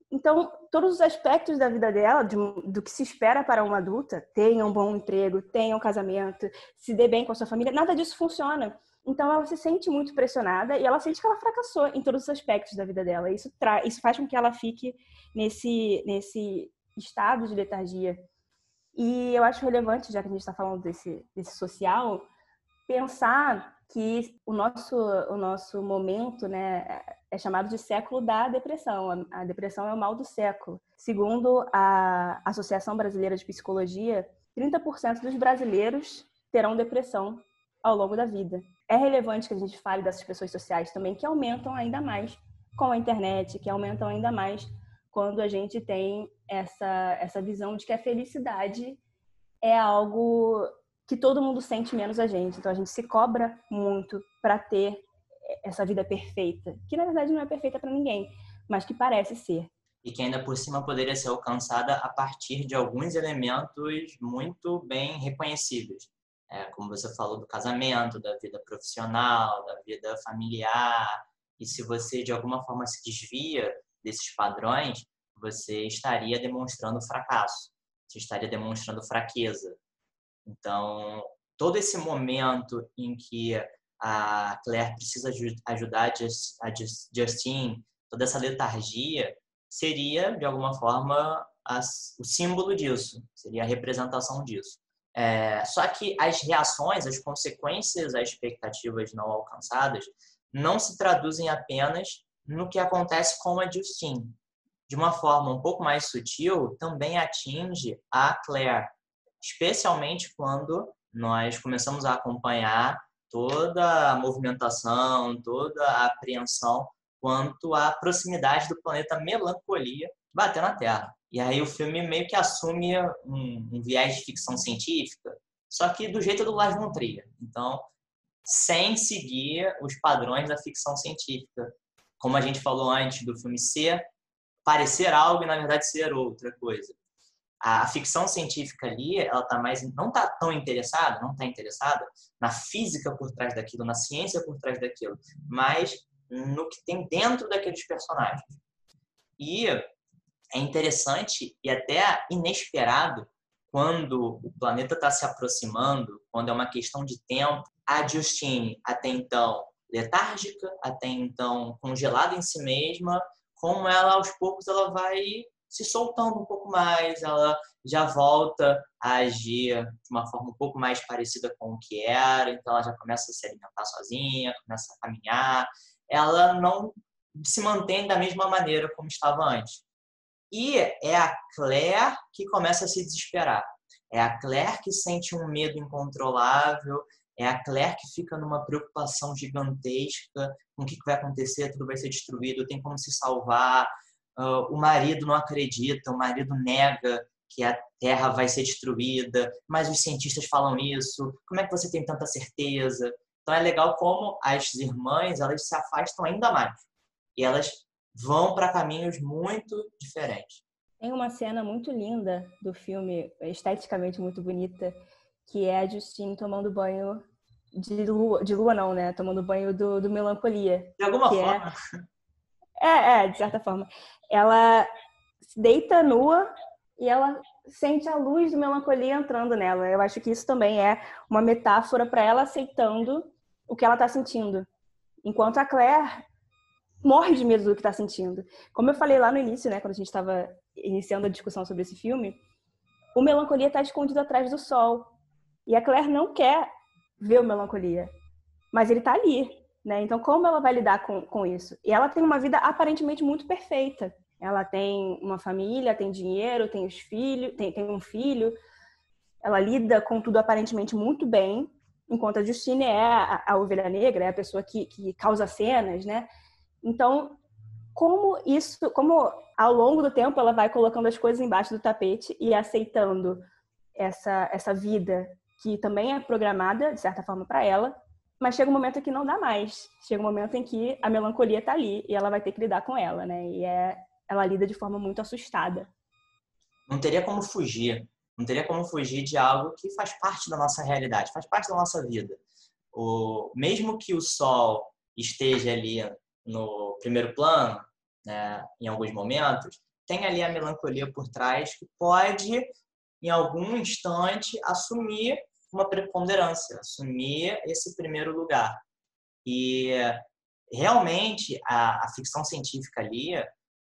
Speaker 2: então, todos os aspectos da vida dela, de, do que se espera para uma adulta, tenha um bom emprego, tenha um casamento, se dê bem com a sua família, nada disso funciona. Então, ela se sente muito pressionada e ela sente que ela fracassou em todos os aspectos da vida dela. Isso, tra isso faz com que ela fique nesse, nesse estado de letargia. E eu acho relevante, já que a gente está falando desse, desse social, pensar que o nosso, o nosso momento né, é chamado de século da depressão. A depressão é o mal do século. Segundo a Associação Brasileira de Psicologia, 30% dos brasileiros terão depressão ao longo da vida. É relevante que a gente fale dessas pessoas sociais também, que aumentam ainda mais com a internet, que aumentam ainda mais quando a gente tem essa, essa visão de que a felicidade é algo que todo mundo sente menos a gente. Então a gente se cobra muito para ter essa vida perfeita, que na verdade não é perfeita para ninguém, mas que parece ser.
Speaker 1: E que ainda por cima poderia ser alcançada a partir de alguns elementos muito bem reconhecíveis. É, como você falou do casamento, da vida profissional, da vida familiar. E se você de alguma forma se desvia desses padrões, você estaria demonstrando fracasso, você estaria demonstrando fraqueza, então, todo esse momento em que a Claire precisa ajudar a Justine, toda essa letargia, seria, de alguma forma, o símbolo disso, seria a representação disso. É, só que as reações, as consequências às expectativas não alcançadas não se traduzem apenas no que acontece com a Justine. De uma forma um pouco mais sutil, também atinge a Claire, especialmente quando nós começamos a acompanhar toda a movimentação, toda a apreensão quanto à proximidade do planeta Melancolia bater na Terra. E aí o filme meio que assume um, um viés de ficção científica, só que do jeito do Lars von Trier. Então, sem seguir os padrões da ficção científica. Como a gente falou antes do filme ser, parecer algo e na verdade ser outra coisa a ficção científica ali, ela tá mais não tá tão interessada, não tá interessada na física por trás daquilo, na ciência por trás daquilo, mas no que tem dentro daqueles personagens. E é interessante e até inesperado quando o planeta está se aproximando, quando é uma questão de tempo, a Justine, até então letárgica, até então congelada em si mesma, como ela aos poucos ela vai se soltando um pouco mais, ela já volta a agir de uma forma um pouco mais parecida com o que era, então ela já começa a se alimentar sozinha, começa a caminhar, ela não se mantém da mesma maneira como estava antes. E é a Claire que começa a se desesperar. É a Claire que sente um medo incontrolável, é a Claire que fica numa preocupação gigantesca com o que vai acontecer, tudo vai ser destruído, tem como se salvar. Uh, o marido não acredita, o marido nega que a Terra vai ser destruída, mas os cientistas falam isso. Como é que você tem tanta certeza? Então é legal como as irmãs elas se afastam ainda mais e elas vão para caminhos muito diferentes.
Speaker 2: Tem uma cena muito linda do filme, esteticamente muito bonita, que é a Justine tomando banho de lua, de lua não, né? Tomando banho do, do melancolia.
Speaker 1: De alguma
Speaker 2: é
Speaker 1: forma.
Speaker 2: É... é, é, de certa forma. Ela deita nua e ela sente a luz do melancolia entrando nela. Eu acho que isso também é uma metáfora para ela aceitando o que ela está sentindo. Enquanto a Claire morre de medo do que está sentindo. Como eu falei lá no início, né, quando a gente estava iniciando a discussão sobre esse filme, o melancolia está escondido atrás do sol. E a Claire não quer ver o melancolia, mas ele está ali, né? Então, como ela vai lidar com, com isso? E ela tem uma vida aparentemente muito perfeita. Ela tem uma família, tem dinheiro, tem os filhos, tem, tem um filho. Ela lida com tudo aparentemente muito bem, enquanto a Justine é a, a ovelha negra, é a pessoa que, que causa cenas, né? Então, como isso, como ao longo do tempo ela vai colocando as coisas embaixo do tapete e aceitando essa essa vida que também é programada de certa forma para ela, mas chega um momento que não dá mais. Chega um momento em que a melancolia está ali e ela vai ter que lidar com ela, né? E é ela lida de forma muito assustada.
Speaker 1: Não teria como fugir. Não teria como fugir de algo que faz parte da nossa realidade, faz parte da nossa vida. O mesmo que o sol esteja ali no primeiro plano, né, em alguns momentos, tem ali a melancolia por trás que pode, em algum instante, assumir uma preponderância, assumir esse primeiro lugar. E realmente a, a ficção científica ali,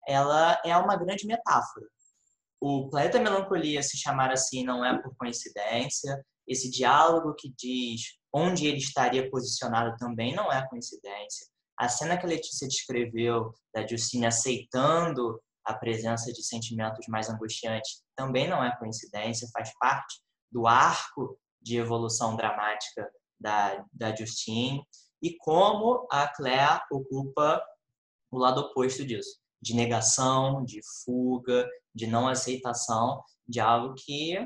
Speaker 1: ela é uma grande metáfora. O planeta melancolia se chamar assim não é por coincidência. Esse diálogo que diz onde ele estaria posicionado também não é coincidência. A cena que a Letícia descreveu da Justine aceitando a presença de sentimentos mais angustiantes também não é coincidência, faz parte do arco de evolução dramática da, da Justine e como a Claire ocupa o lado oposto disso, de negação, de fuga, de não aceitação de algo que,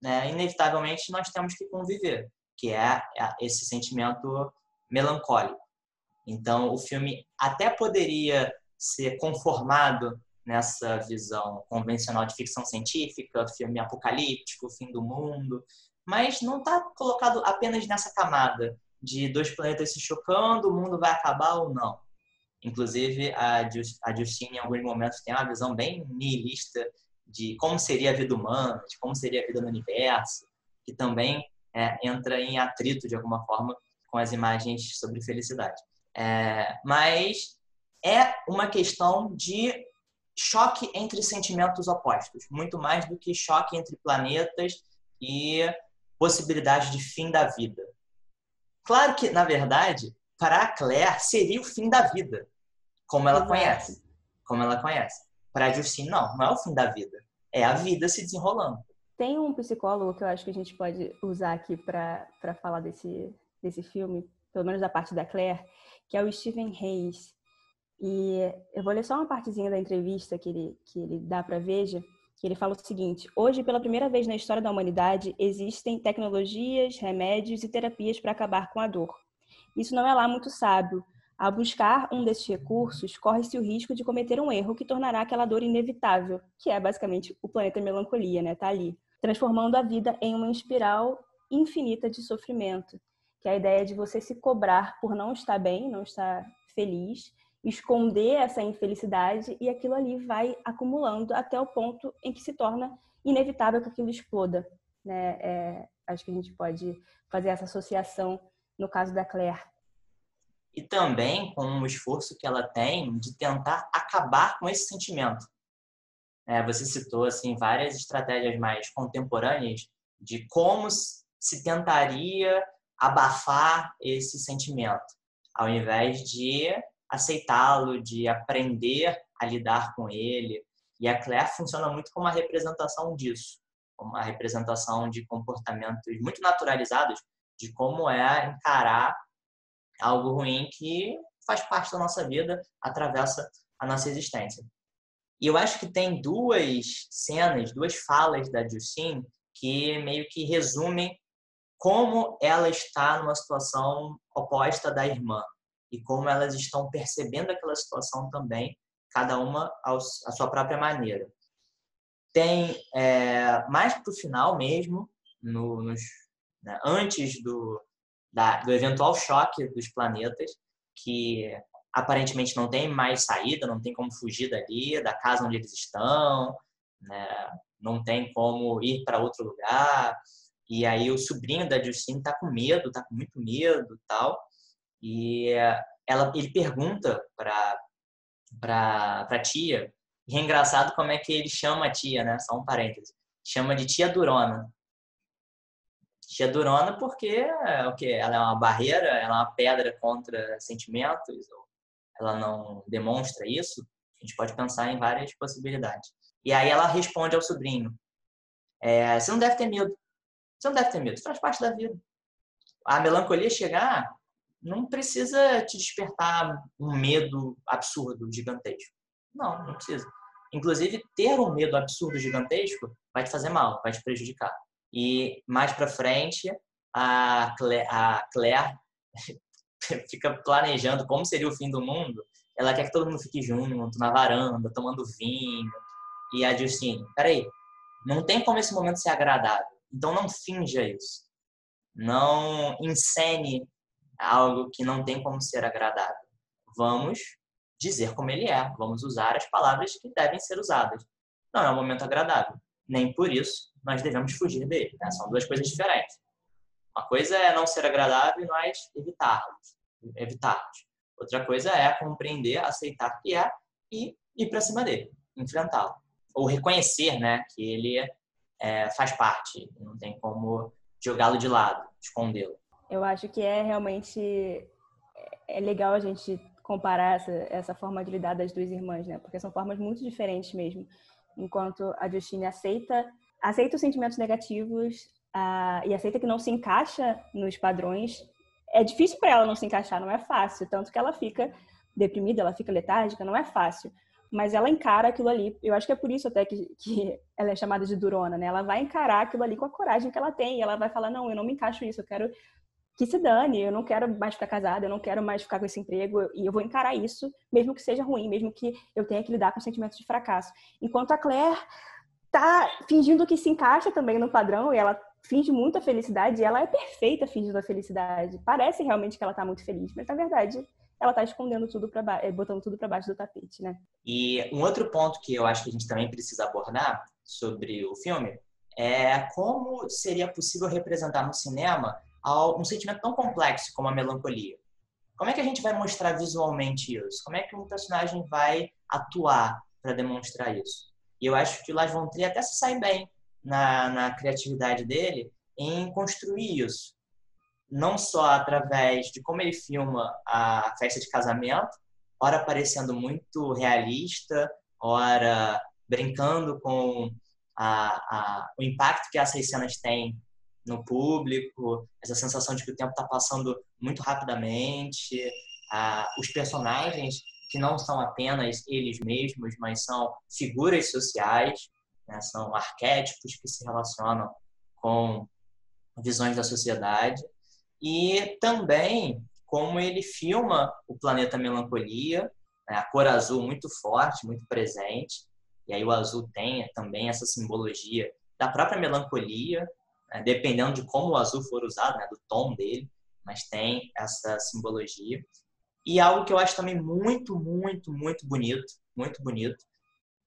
Speaker 1: né, inevitavelmente, nós temos que conviver, que é esse sentimento melancólico. Então, o filme até poderia ser conformado nessa visão convencional de ficção científica, filme apocalíptico, fim do mundo, mas não está colocado apenas nessa camada de dois planetas se chocando, o mundo vai acabar ou não. Inclusive, a, Justine, em alguns momentos, tem uma visão bem nihilista de como seria a vida humana, de como seria a vida no universo, que também é, entra em atrito, de alguma forma, com as imagens sobre felicidade. É, mas é uma questão de choque entre sentimentos opostos, muito mais do que choque entre planetas e possibilidade de fim da vida. Claro que, na verdade, para a Claire seria o fim da vida, como ela conhece. Como ela conhece. Para a Justine, não, não é o fim da vida. É a vida se desenrolando.
Speaker 2: Tem um psicólogo que eu acho que a gente pode usar aqui para falar desse, desse filme, pelo menos da parte da Claire, que é o Stephen Hayes. E eu vou ler só uma partezinha da entrevista que ele, que ele dá para Veja, que ele fala o seguinte: Hoje, pela primeira vez na história da humanidade, existem tecnologias, remédios e terapias para acabar com a dor. Isso não é lá muito sábio. Ao buscar um desses recursos, corre-se o risco de cometer um erro que tornará aquela dor inevitável, que é basicamente o planeta melancolia, né? Tá ali, transformando a vida em uma espiral infinita de sofrimento que é a ideia de você se cobrar por não estar bem, não estar feliz, esconder essa infelicidade e aquilo ali vai acumulando até o ponto em que se torna inevitável que aquilo exploda. Né? É, acho que a gente pode fazer essa associação no caso da Claire.
Speaker 1: E também com o esforço que ela tem de tentar acabar com esse sentimento. É, você citou assim várias estratégias mais contemporâneas de como se tentaria abafar esse sentimento, ao invés de aceitá-lo, de aprender a lidar com ele. E a Claire funciona muito como uma representação disso, como uma representação de comportamentos muito naturalizados de como é encarar algo ruim que faz parte da nossa vida, atravessa a nossa existência. E eu acho que tem duas cenas, duas falas da Justine que meio que resumem como ela está numa situação oposta da irmã e como elas estão percebendo aquela situação também, cada uma a sua própria maneira. Tem é, mais para o final mesmo, no, nos, né, antes do, da, do eventual choque dos planetas, que aparentemente não tem mais saída, não tem como fugir dali, da casa onde eles estão, né? não tem como ir para outro lugar. E aí o sobrinho da Justine está com medo, está com muito medo tal. E ela, ele pergunta para para tia, e é engraçado como é que ele chama a tia, né? Só um parêntese. Chama de tia Durona. Tia Durona porque é o que ela é uma barreira, ela é uma pedra contra sentimentos, ela não demonstra isso. A gente pode pensar em várias possibilidades. E aí ela responde ao sobrinho: é, Você não deve ter medo. Você não deve ter medo. Isso faz parte da vida. A melancolia chegar não precisa te despertar um medo absurdo, gigantesco. Não, não precisa. Inclusive, ter um medo absurdo, gigantesco, vai te fazer mal, vai te prejudicar. E mais para frente, a Claire, a Claire <laughs> fica planejando como seria o fim do mundo. Ela quer que todo mundo fique junto, na varanda, tomando vinho. E a Justine, peraí, não tem como esse momento ser agradável. Então não finja isso. Não encene algo que não tem como ser agradável. Vamos dizer como ele é. Vamos usar as palavras que devem ser usadas. Não é um momento agradável. Nem por isso nós devemos fugir dele. Né? São duas coisas diferentes. Uma coisa é não ser agradável e nós evitarmos. evitarmos. Outra coisa é compreender, aceitar que é e ir para cima dele, enfrentá-lo. Ou reconhecer né, que ele é, faz parte, não tem como jogá-lo de lado, escondê-lo.
Speaker 2: Eu acho que é realmente é legal a gente comparar essa, essa forma de lidar das duas irmãs, né? Porque são formas muito diferentes mesmo. Enquanto a Justine aceita aceita os sentimentos negativos uh, e aceita que não se encaixa nos padrões, é difícil para ela não se encaixar, não é fácil. Tanto que ela fica deprimida, ela fica letárgica, não é fácil. Mas ela encara aquilo ali. Eu acho que é por isso até que, que <laughs> ela é chamada de durona, né? Ela vai encarar aquilo ali com a coragem que ela tem. E ela vai falar: não, eu não me encaixo nisso, eu quero que se dane, eu não quero mais ficar casada, eu não quero mais ficar com esse emprego, e eu vou encarar isso, mesmo que seja ruim, mesmo que eu tenha que lidar com sentimentos de fracasso. Enquanto a Claire tá fingindo que se encaixa também no padrão, e ela finge muita felicidade, e ela é perfeita fingindo a felicidade. Parece realmente que ela tá muito feliz, mas na verdade ela tá escondendo tudo para eh, botando tudo para baixo do tapete, né?
Speaker 1: E um outro ponto que eu acho que a gente também precisa abordar sobre o filme é como seria possível representar no cinema um sentimento tão complexo como a melancolia. Como é que a gente vai mostrar visualmente isso? Como é que um personagem vai atuar para demonstrar isso? E eu acho que o Lars von Trier até se sai bem na, na criatividade dele em construir isso. Não só através de como ele filma a festa de casamento, ora parecendo muito realista, ora brincando com a, a, o impacto que essas cenas têm no público, essa sensação de que o tempo está passando muito rapidamente, ah, os personagens que não são apenas eles mesmos, mas são figuras sociais, né? são arquétipos que se relacionam com visões da sociedade e também como ele filma o planeta melancolia, né? a cor azul muito forte, muito presente, e aí o azul tem também essa simbologia da própria melancolia, dependendo de como o azul for usado, né, do tom dele, mas tem essa simbologia. E algo que eu acho também muito, muito, muito bonito, muito bonito,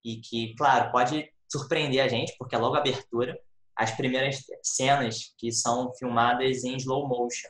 Speaker 1: e que, claro, pode surpreender a gente, porque é logo a abertura, as primeiras cenas que são filmadas em slow motion,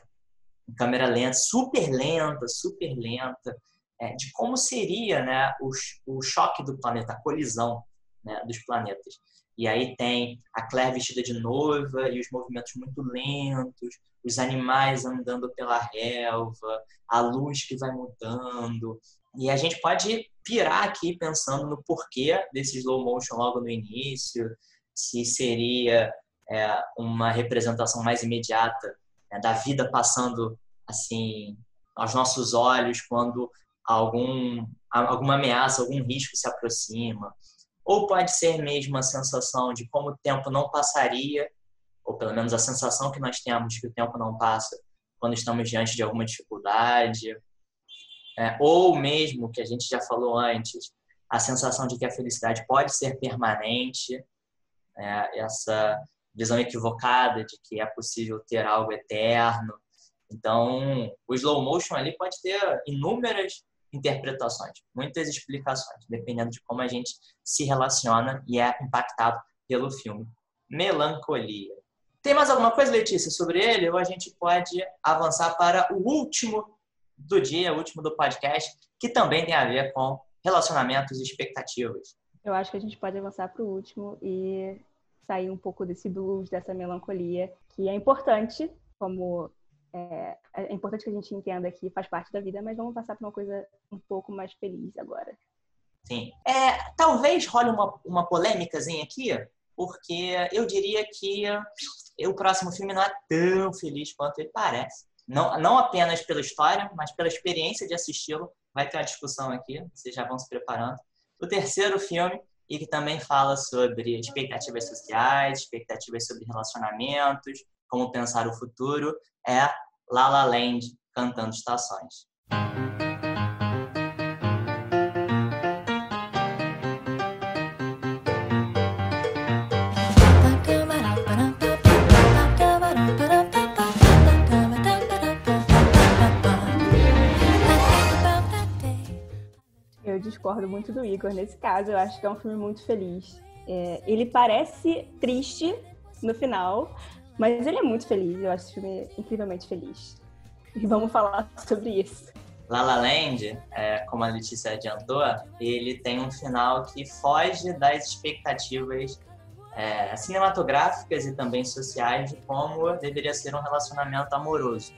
Speaker 1: em câmera lenta, super lenta, super lenta, é, de como seria né, o, o choque do planeta, a colisão né, dos planetas. E aí tem a Claire vestida de noiva e os movimentos muito lentos, os animais andando pela relva, a luz que vai mudando, E a gente pode pirar aqui pensando no porquê desse slow motion logo no início, se seria é, uma representação mais imediata né, da vida passando assim aos nossos olhos quando algum alguma ameaça, algum risco se aproxima, ou pode ser mesmo a sensação de como o tempo não passaria, ou pelo menos a sensação que nós temos que o tempo não passa quando estamos diante de alguma dificuldade, é, ou mesmo que a gente já falou antes, a sensação de que a felicidade pode ser permanente, é, essa visão equivocada de que é possível ter algo eterno. Então, o slow motion ali pode ter inúmeras interpretações, muitas explicações, dependendo de como a gente se relaciona e é impactado pelo filme. Melancolia. Tem mais alguma coisa, Letícia, sobre ele? Ou a gente pode avançar para o último do dia, o último do podcast, que também tem a ver com relacionamentos e expectativas.
Speaker 2: Eu acho que a gente pode avançar para o último e sair um pouco desse blues, dessa melancolia, que é importante, como é, é, importante que a gente entenda que faz parte da vida, mas vamos passar para uma coisa um pouco mais feliz agora.
Speaker 1: Sim. É, talvez role uma, uma polêmicazinha aqui, porque eu diria que o próximo filme não é tão feliz quanto ele parece. Não, não apenas pela história, mas pela experiência de assisti-lo. Vai ter uma discussão aqui, vocês já vão se preparando. O terceiro filme, e que também fala sobre expectativas sociais, expectativas sobre relacionamentos, como pensar o futuro, é La La Land, Cantando Estações.
Speaker 2: Eu discordo muito do Igor nesse caso. Eu acho que é um filme muito feliz. É, ele parece triste no final, mas ele é muito feliz, eu acho esse filme incrivelmente feliz. E vamos falar sobre isso.
Speaker 1: La La Land, é, como a Letícia adiantou, ele tem um final que foge das expectativas é, cinematográficas e também sociais de como deveria ser um relacionamento amoroso.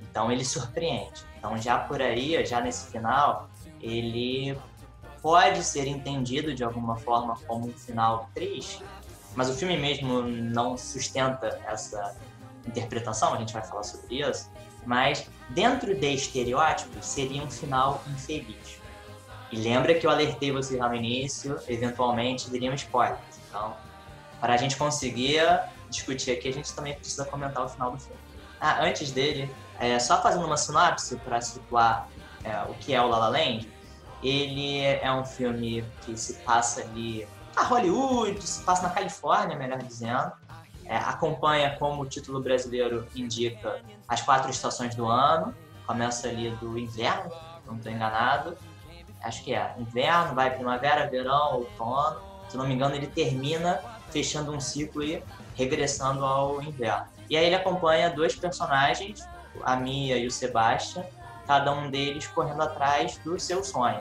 Speaker 1: Então ele surpreende. Então já por aí, já nesse final, ele pode ser entendido de alguma forma como um final triste, mas o filme mesmo não sustenta essa interpretação, a gente vai falar sobre isso, mas dentro de estereótipos seria um final infeliz. E lembra que eu alertei vocês lá no início, eventualmente diriam spoilers. Então, para a gente conseguir discutir aqui, a gente também precisa comentar o final do filme. Ah, antes dele, é, só fazendo uma sinopse para situar é, o que é o La La Land, ele é um filme que se passa ali a Hollywood, se passa na Califórnia, melhor dizendo. É, acompanha, como o título brasileiro indica, as quatro estações do ano. Começa ali do inverno, não estou enganado. Acho que é inverno, vai primavera, verão, outono. Se não me engano, ele termina fechando um ciclo e regressando ao inverno. E aí ele acompanha dois personagens, a Mia e o Sebastian, cada um deles correndo atrás do seu sonho.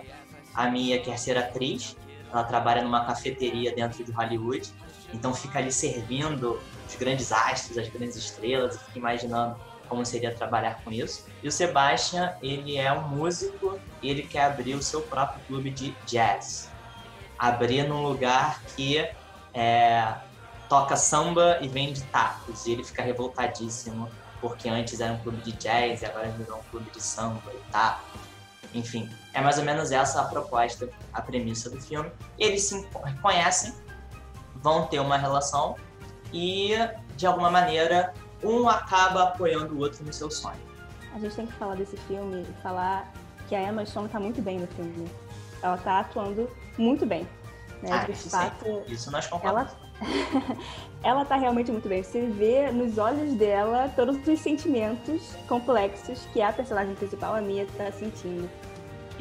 Speaker 1: A Mia quer ser atriz ela trabalha numa cafeteria dentro de Hollywood, então fica ali servindo os grandes astros, as grandes estrelas, e fica imaginando como seria trabalhar com isso. E o Sebastian, ele é um músico e ele quer abrir o seu próprio clube de jazz. Abrir num lugar que é, toca samba e vende tacos. E ele fica revoltadíssimo, porque antes era um clube de jazz e agora virou um clube de samba e tacos. Enfim, é mais ou menos essa a proposta, a premissa do filme. Eles se conhecem, vão ter uma relação e, de alguma maneira, um acaba apoiando o outro no seu sonho.
Speaker 2: A gente tem que falar desse filme e falar que a Emma Stone está muito bem no filme. Ela está atuando muito bem. Né?
Speaker 1: Ah, de isso fato, sim. isso nós concordamos.
Speaker 2: Ela... <laughs> ela tá realmente muito bem. Você vê nos olhos dela todos os sentimentos complexos que a personagem principal, a Mia, tá sentindo.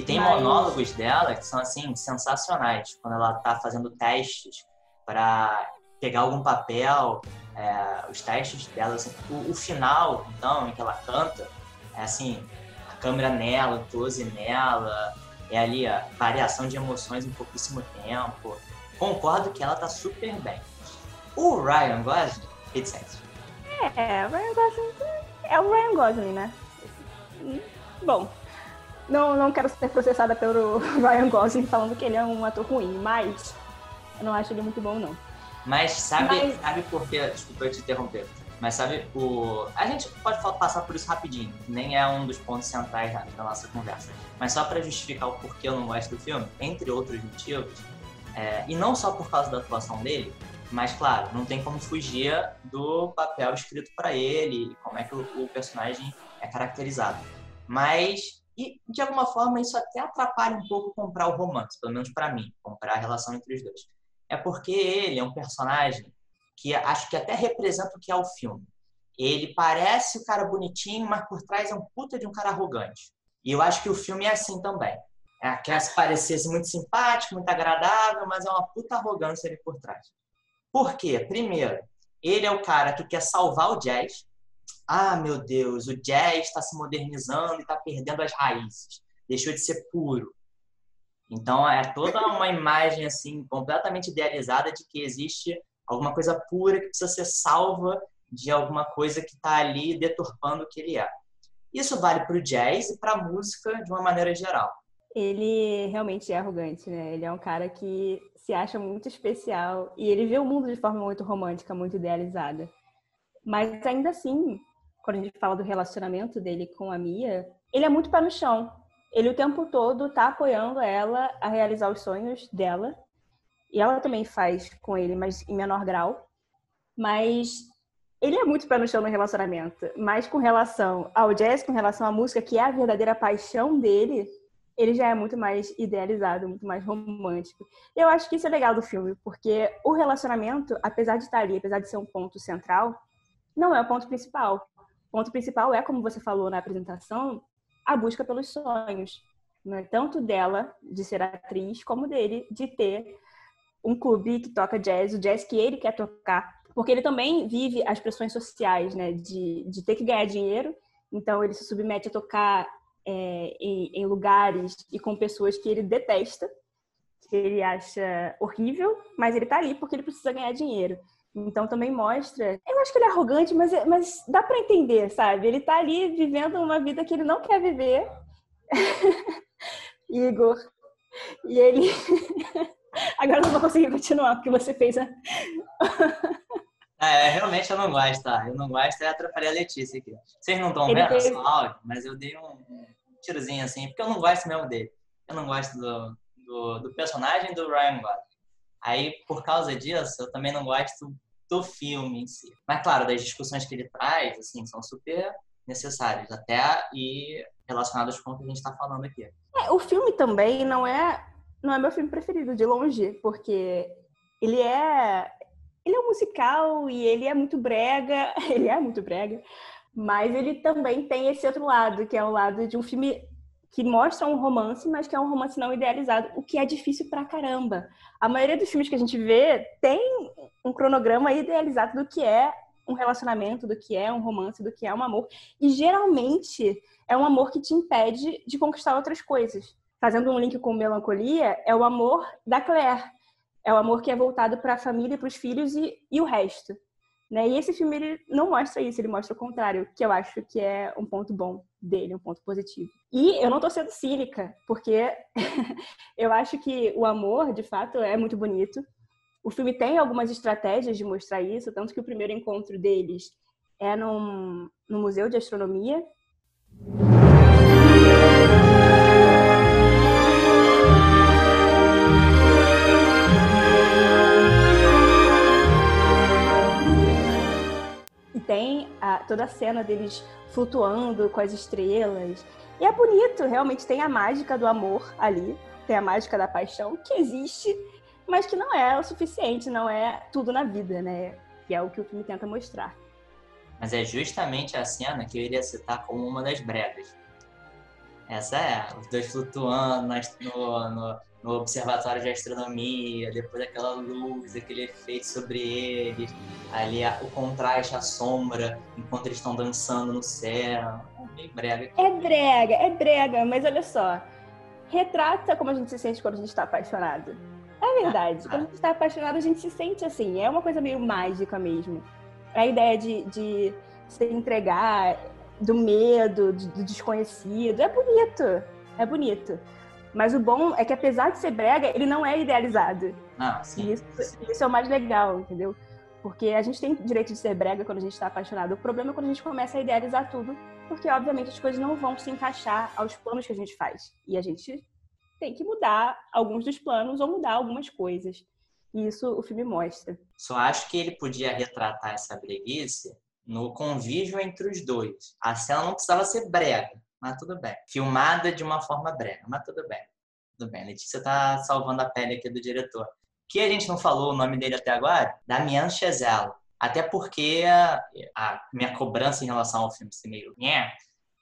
Speaker 1: E tem Mas... monólogos dela que são, assim, sensacionais. Quando ela tá fazendo testes para pegar algum papel, é, os testes dela, assim, o, o, final, então, em que ela canta, é assim, a câmera nela, o close nela, é ali a variação de emoções em pouquíssimo tempo. Concordo que ela tá super bem. O Ryan Gosling, etc.
Speaker 2: É, o Ryan Gosling é o Ryan Gosling, né? Bom, não, não quero ser processada pelo <laughs> Ryan Gosling falando que ele é um ator ruim, mas eu não acho ele muito bom, não.
Speaker 1: Mas sabe,
Speaker 2: Mas-
Speaker 1: sabe por quê? Desculpa eu te interromper. Mas sabe, o... a gente pode passar por isso rapidinho, nem é um dos pontos centrais da, da nossa conversa. Mas só pra justificar o porquê eu não gosto do filme, entre outros motivos, é, e não só por causa da atuação dele, mas claro, não tem como fugir do papel escrito pra ele, como é que o, o personagem é caracterizado. Mas, e, de alguma forma, isso até atrapalha um pouco comprar o romance, pelo menos pra mim, comprar a relação entre os dois. É porque ele é um personagem que acho que até representa o que é o filme. Ele parece o cara bonitinho, mas por trás é um puta de um cara arrogante. E eu acho que o filme é assim também. É, quer se parecer muito simpático, muito agradável, mas é uma puta arrogância ali por trás. Por quê? Primeiro, ele é o cara que quer salvar o jazz. Ah, meu Deus, o jazz está se modernizando e está perdendo as raízes. Deixou de ser puro. Então é toda uma imagem assim completamente idealizada de que existe alguma coisa pura que precisa ser salva de alguma coisa que está ali deturpando o que ele é. Isso vale para o jazz e para a música de uma maneira geral.
Speaker 2: Ele realmente é arrogante, né? Ele é um cara que se acha muito especial e ele vê o mundo de forma muito romântica, muito idealizada. Mas ainda assim, quando a gente fala do relacionamento dele com a Mia, ele é muito pé no chão. Ele o tempo todo tá apoiando ela a realizar os sonhos dela. E ela também faz com ele, mas em menor grau. Mas ele é muito pé no chão no relacionamento. Mas com relação ao jazz, com relação à música, que é a verdadeira paixão dele, ele já é muito mais idealizado, muito mais romântico. Eu acho que isso é legal do filme, porque o relacionamento, apesar de estar ali, apesar de ser um ponto central, não é o ponto principal. O ponto principal é, como você falou na apresentação, a busca pelos sonhos. Né? Tanto dela, de ser atriz, como dele, de ter um clube que toca jazz, o jazz que ele quer tocar. Porque ele também vive as pressões sociais, né? De, de ter que ganhar dinheiro. Então, ele se submete a tocar é, em, em lugares e com pessoas que ele detesta, que ele acha horrível, mas ele tá ali porque ele precisa ganhar dinheiro. Então também mostra. Eu acho que ele é arrogante, mas, mas dá para entender, sabe? Ele tá ali vivendo uma vida que ele não quer viver. <laughs> Igor. E ele. <laughs> Agora eu não vou conseguir continuar, porque você fez a. <laughs>
Speaker 1: É, realmente eu não gosto, tá? Eu não gosto, eu atrapalhei a Letícia aqui. Vocês não estão vendo
Speaker 2: teve-
Speaker 1: só áudio, mas eu dei um, um tirozinho assim, porque eu não gosto mesmo dele. Eu não gosto do, do, do personagem do Ryan Gosling. Aí, por causa disso, eu também não gosto do filme em si. Mas, claro, das discussões que ele traz, assim, são super necessárias, até e relacionadas com o que a gente está falando aqui.
Speaker 2: É, o filme também não é não é meu filme preferido de longe, porque ele é ele é um musical e ele é muito brega, <laughs> ele é muito brega, mas ele também tem esse outro lado, que é o lado de um filme que mostra um romance, mas que é um romance não idealizado, o que é difícil pra caramba. A maioria dos filmes que a gente vê tem um cronograma idealizado do que é um relacionamento, do que é um romance, do que é um amor, e geralmente é um amor que te impede de conquistar outras coisas. Fazendo um link com melancolia, é o amor da Claire. É o amor que é voltado para a família, para os filhos e, e o resto. Né? E esse filme ele não mostra isso, ele mostra o contrário, que eu acho que é um ponto bom dele, um ponto positivo. E eu não tô sendo cínica, porque <laughs> eu acho que o amor, de fato, é muito bonito. O filme tem algumas estratégias de mostrar isso, tanto que o primeiro encontro deles é num, num museu de astronomia, tem a- toda a cena deles flutuando com as estrelas. E é bonito, realmente tem a mágica do amor ali, tem a mágica da paixão que existe, mas que não é o suficiente, não é tudo na vida, né? Que é o que o filme tenta mostrar.
Speaker 1: Mas é justamente a cena que eu iria citar como uma das bregas. Essa é, os dois flutuando no, no, no observatório de astronomia, depois aquela luz, aquele efeito sobre eles, ali a- o contraste, a sombra, enquanto eles estão dançando no céu. É brega.
Speaker 2: É brega, é brega, mas olha só. Retrata como a gente se sente quando a gente está apaixonado. É verdade. Quando a gente está apaixonado, a gente se sente assim. É uma coisa meio mágica mesmo. A ideia de, de se entregar, do medo, do desconhecido. É bonito. é bonito. Mas o bom é que, apesar de ser brega, ele não é idealizado.
Speaker 1: Ah, sim.
Speaker 2: E isso, isso é o mais legal, entendeu? Porque a gente tem direito de ser brega quando a gente está apaixonado. O problema é quando a gente começa a idealizar tudo, porque, obviamente, as coisas não vão se encaixar aos planos que a gente faz. E a gente tem que mudar alguns dos planos ou mudar algumas coisas. E isso o filme mostra.
Speaker 1: Só acho que ele podia retratar essa breguice no convívio entre os dois. A cena não precisava ser brega, mas tudo bem. Filmada de uma forma brega, mas tudo bem. Tudo bem. Letícia tá salvando a pele aqui do diretor. Que a gente não falou o nome dele até agora? Damian Chazelle. Até porque a, a, minha cobrança em relação ao filme ser meio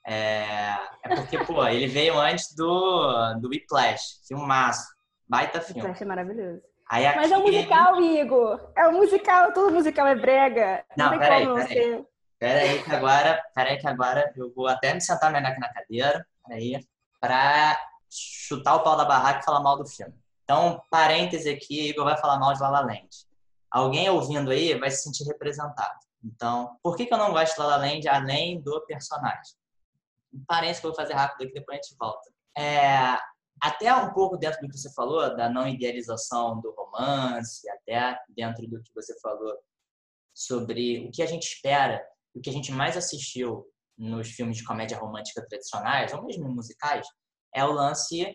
Speaker 1: é, é porque, pô, <laughs> ele veio antes do, do Whiplash, filmaço. Baita filme.
Speaker 2: Whiplash é maravilhoso.
Speaker 1: Aí
Speaker 2: Mas é um musical, Igor. É um musical, todo musical é brega.
Speaker 1: Não,
Speaker 2: não
Speaker 1: peraí, peraí. Você... Peraí que agora, peraí que agora eu vou até me sentar melhor aqui na cadeira, peraí, pra chutar o pau da barraca e falar mal do filme. Então, parêntese aqui, Igor vai falar mal de La La Land. Alguém ouvindo aí vai se sentir representado. Então, por que, que eu não gosto de La La Land além do personagem? Parêntese que eu vou fazer rápido aqui, depois a gente volta. É, até um pouco dentro do que você falou, da não idealização do romance, até dentro do que você falou sobre o que a gente espera, o que a gente mais assistiu nos filmes de comédia romântica tradicionais, ou mesmo musicais, é o lance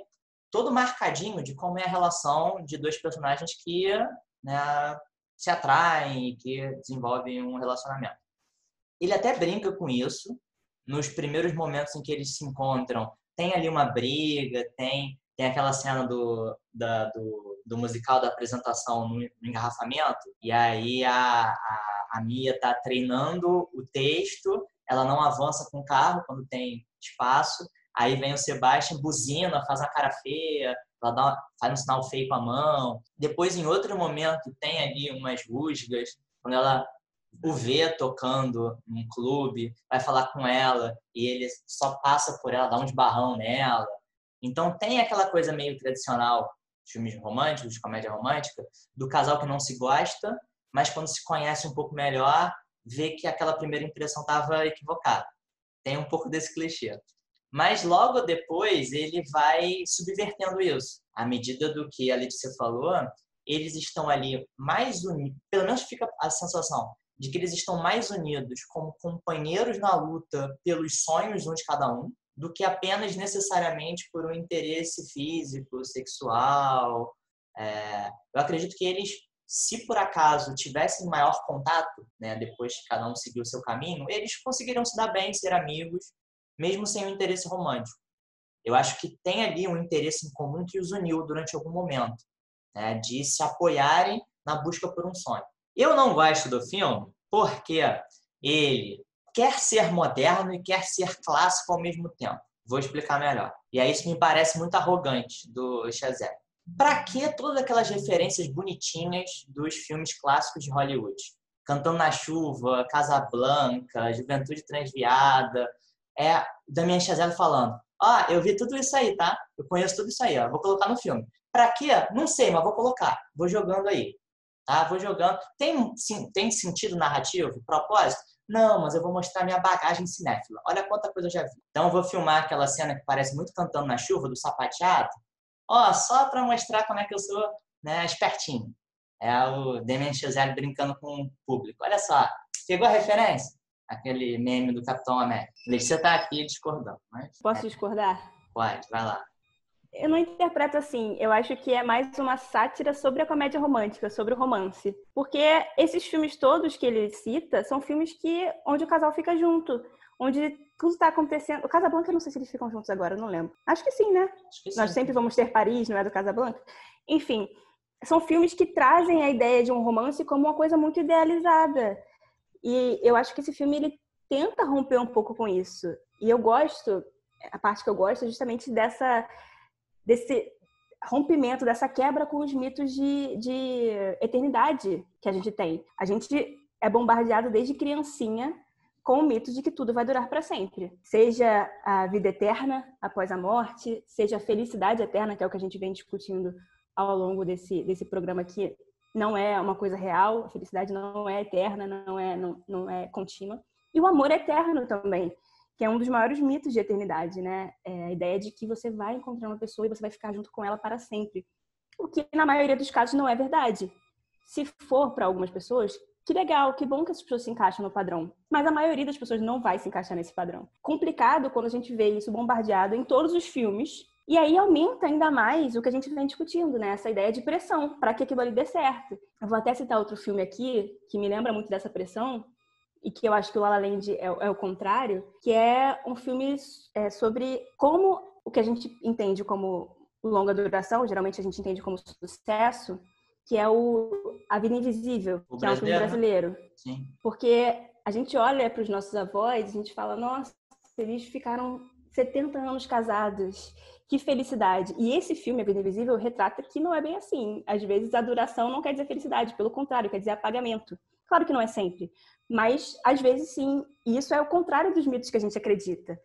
Speaker 1: todo marcadinho de como é a relação de dois personagens que né, se atraem e que desenvolvem um relacionamento. Ele até brinca com isso nos primeiros momentos em que eles se encontram tem ali uma briga, tem, tem aquela cena do, da, do, do musical da apresentação no, engarrafamento, e aí a, a, a Mia tá treinando o texto, ela não avança com o carro quando tem espaço, aí vem o Sebastian, buzina, faz uma cara feia, ela dá, faz um sinal feio com a mão. Depois, em outro momento, tem ali umas rusgas, quando ela o vê tocando num clube, vai falar com ela e ele só passa por ela, dá um esbarrão nela. Então tem aquela coisa meio tradicional filmes românticos, de comédia romântica, do casal que não se gosta, mas quando se conhece um pouco melhor, vê que aquela primeira impressão estava equivocada. Tem um pouco desse clichê. Mas logo depois ele vai subvertendo isso. À medida do que a Letícia falou, eles estão ali mais unidos, pelo menos fica a sensação, de que eles estão mais unidos como companheiros na luta pelos sonhos um de cada um, do que apenas necessariamente por um interesse físico, sexual. É, eu acredito que eles, se por acaso tivessem maior contato, né, depois que cada um seguiu o seu caminho, eles conseguiriam se dar bem, ser amigos, mesmo sem um interesse romântico. Eu acho que tem ali um interesse em comum que os uniu durante algum momento, né, de se apoiarem na busca por um sonho. Eu não gosto do filme porque ele quer ser moderno e quer ser clássico ao mesmo tempo. Vou explicar melhor. E aí isso me parece muito arrogante do Chazelle. Para que todas aquelas referências bonitinhas dos filmes clássicos de Hollywood? Cantando na Chuva, Casablanca, Juventude Transviada. É Damien Chazelle falando: Ó, oh, eu vi tudo isso aí, tá? Eu conheço tudo isso aí, ó. Vou colocar no filme. Para quê? Não sei, mas vou colocar. Vou jogando aí. Tá? Vou jogando. Tem, sim, tem sentido narrativo, propósito? Não, mas eu vou mostrar minha bagagem cinéfila. Olha quanta coisa eu já vi. Então eu vou filmar aquela cena que parece muito cantando na chuva, do sapateado. Ó, só para mostrar como é que eu sou né, espertinho. É o Damien Chazelle brincando com o público. Olha só, pegou a referência? Aquele meme do Capitão América. Letícia tá aqui discordando. Mas...
Speaker 2: Posso discordar?
Speaker 1: Pode, vai lá
Speaker 2: eu não interpreto assim. Eu acho que é mais uma sátira sobre a comédia romântica, sobre o romance. Porque esses filmes todos que ele cita são filmes que onde o casal fica junto, onde tudo está acontecendo. O Casablanca, eu não sei se eles ficam juntos agora, não lembro. Acho que sim, né?
Speaker 1: Que sim.
Speaker 2: Nós sempre vamos ter Paris, não é do Casablanca? Enfim, são filmes que trazem a ideia de um romance como uma coisa muito idealizada. E eu acho que esse filme ele tenta romper um pouco com isso. E eu gosto, a parte que eu gosto é justamente dessa desse rompimento, dessa quebra com os mitos de, de eternidade que a gente tem. A gente é bombardeado desde criancinha com o mito de que tudo vai durar para sempre. Seja a vida eterna após a morte, seja a felicidade eterna, que é o que a gente vem discutindo ao longo desse, desse programa aqui. Não é uma coisa real, a felicidade não é eterna, não é, não, não é contínua. E o amor eterno também. que é um dos maiores mitos de eternidade, né? É a ideia de que você vai encontrar uma pessoa e você vai ficar junto com ela para sempre. O que, na maioria dos casos, não é verdade. Se for para algumas pessoas, que legal, que bom que as pessoas se encaixam no padrão. Mas a maioria das pessoas não vai se encaixar nesse padrão. Complicado quando a gente vê isso bombardeado em todos os filmes. E aí aumenta ainda mais o que a gente vem discutindo, né? Essa ideia de pressão, para que aquilo ali dê certo. Eu vou até citar outro filme aqui, que me lembra muito dessa pressão, e que eu acho que o La La Land é, é o contrário, que é um filme é, sobre como o que a gente entende como longa duração, geralmente a gente entende como sucesso, que é o A Vida Invisível, o que é um filme brasileiro.
Speaker 1: Sim.
Speaker 2: Porque a gente olha para os nossos avós, a gente fala, nossa, eles ficaram 70 anos casados, que felicidade. E esse filme, A Vida Invisível, retrata que não é bem assim. Às vezes a duração não quer dizer felicidade, pelo contrário, quer dizer apagamento. Claro que não é sempre, mas às vezes sim. E isso é o contrário dos mitos que a gente acredita.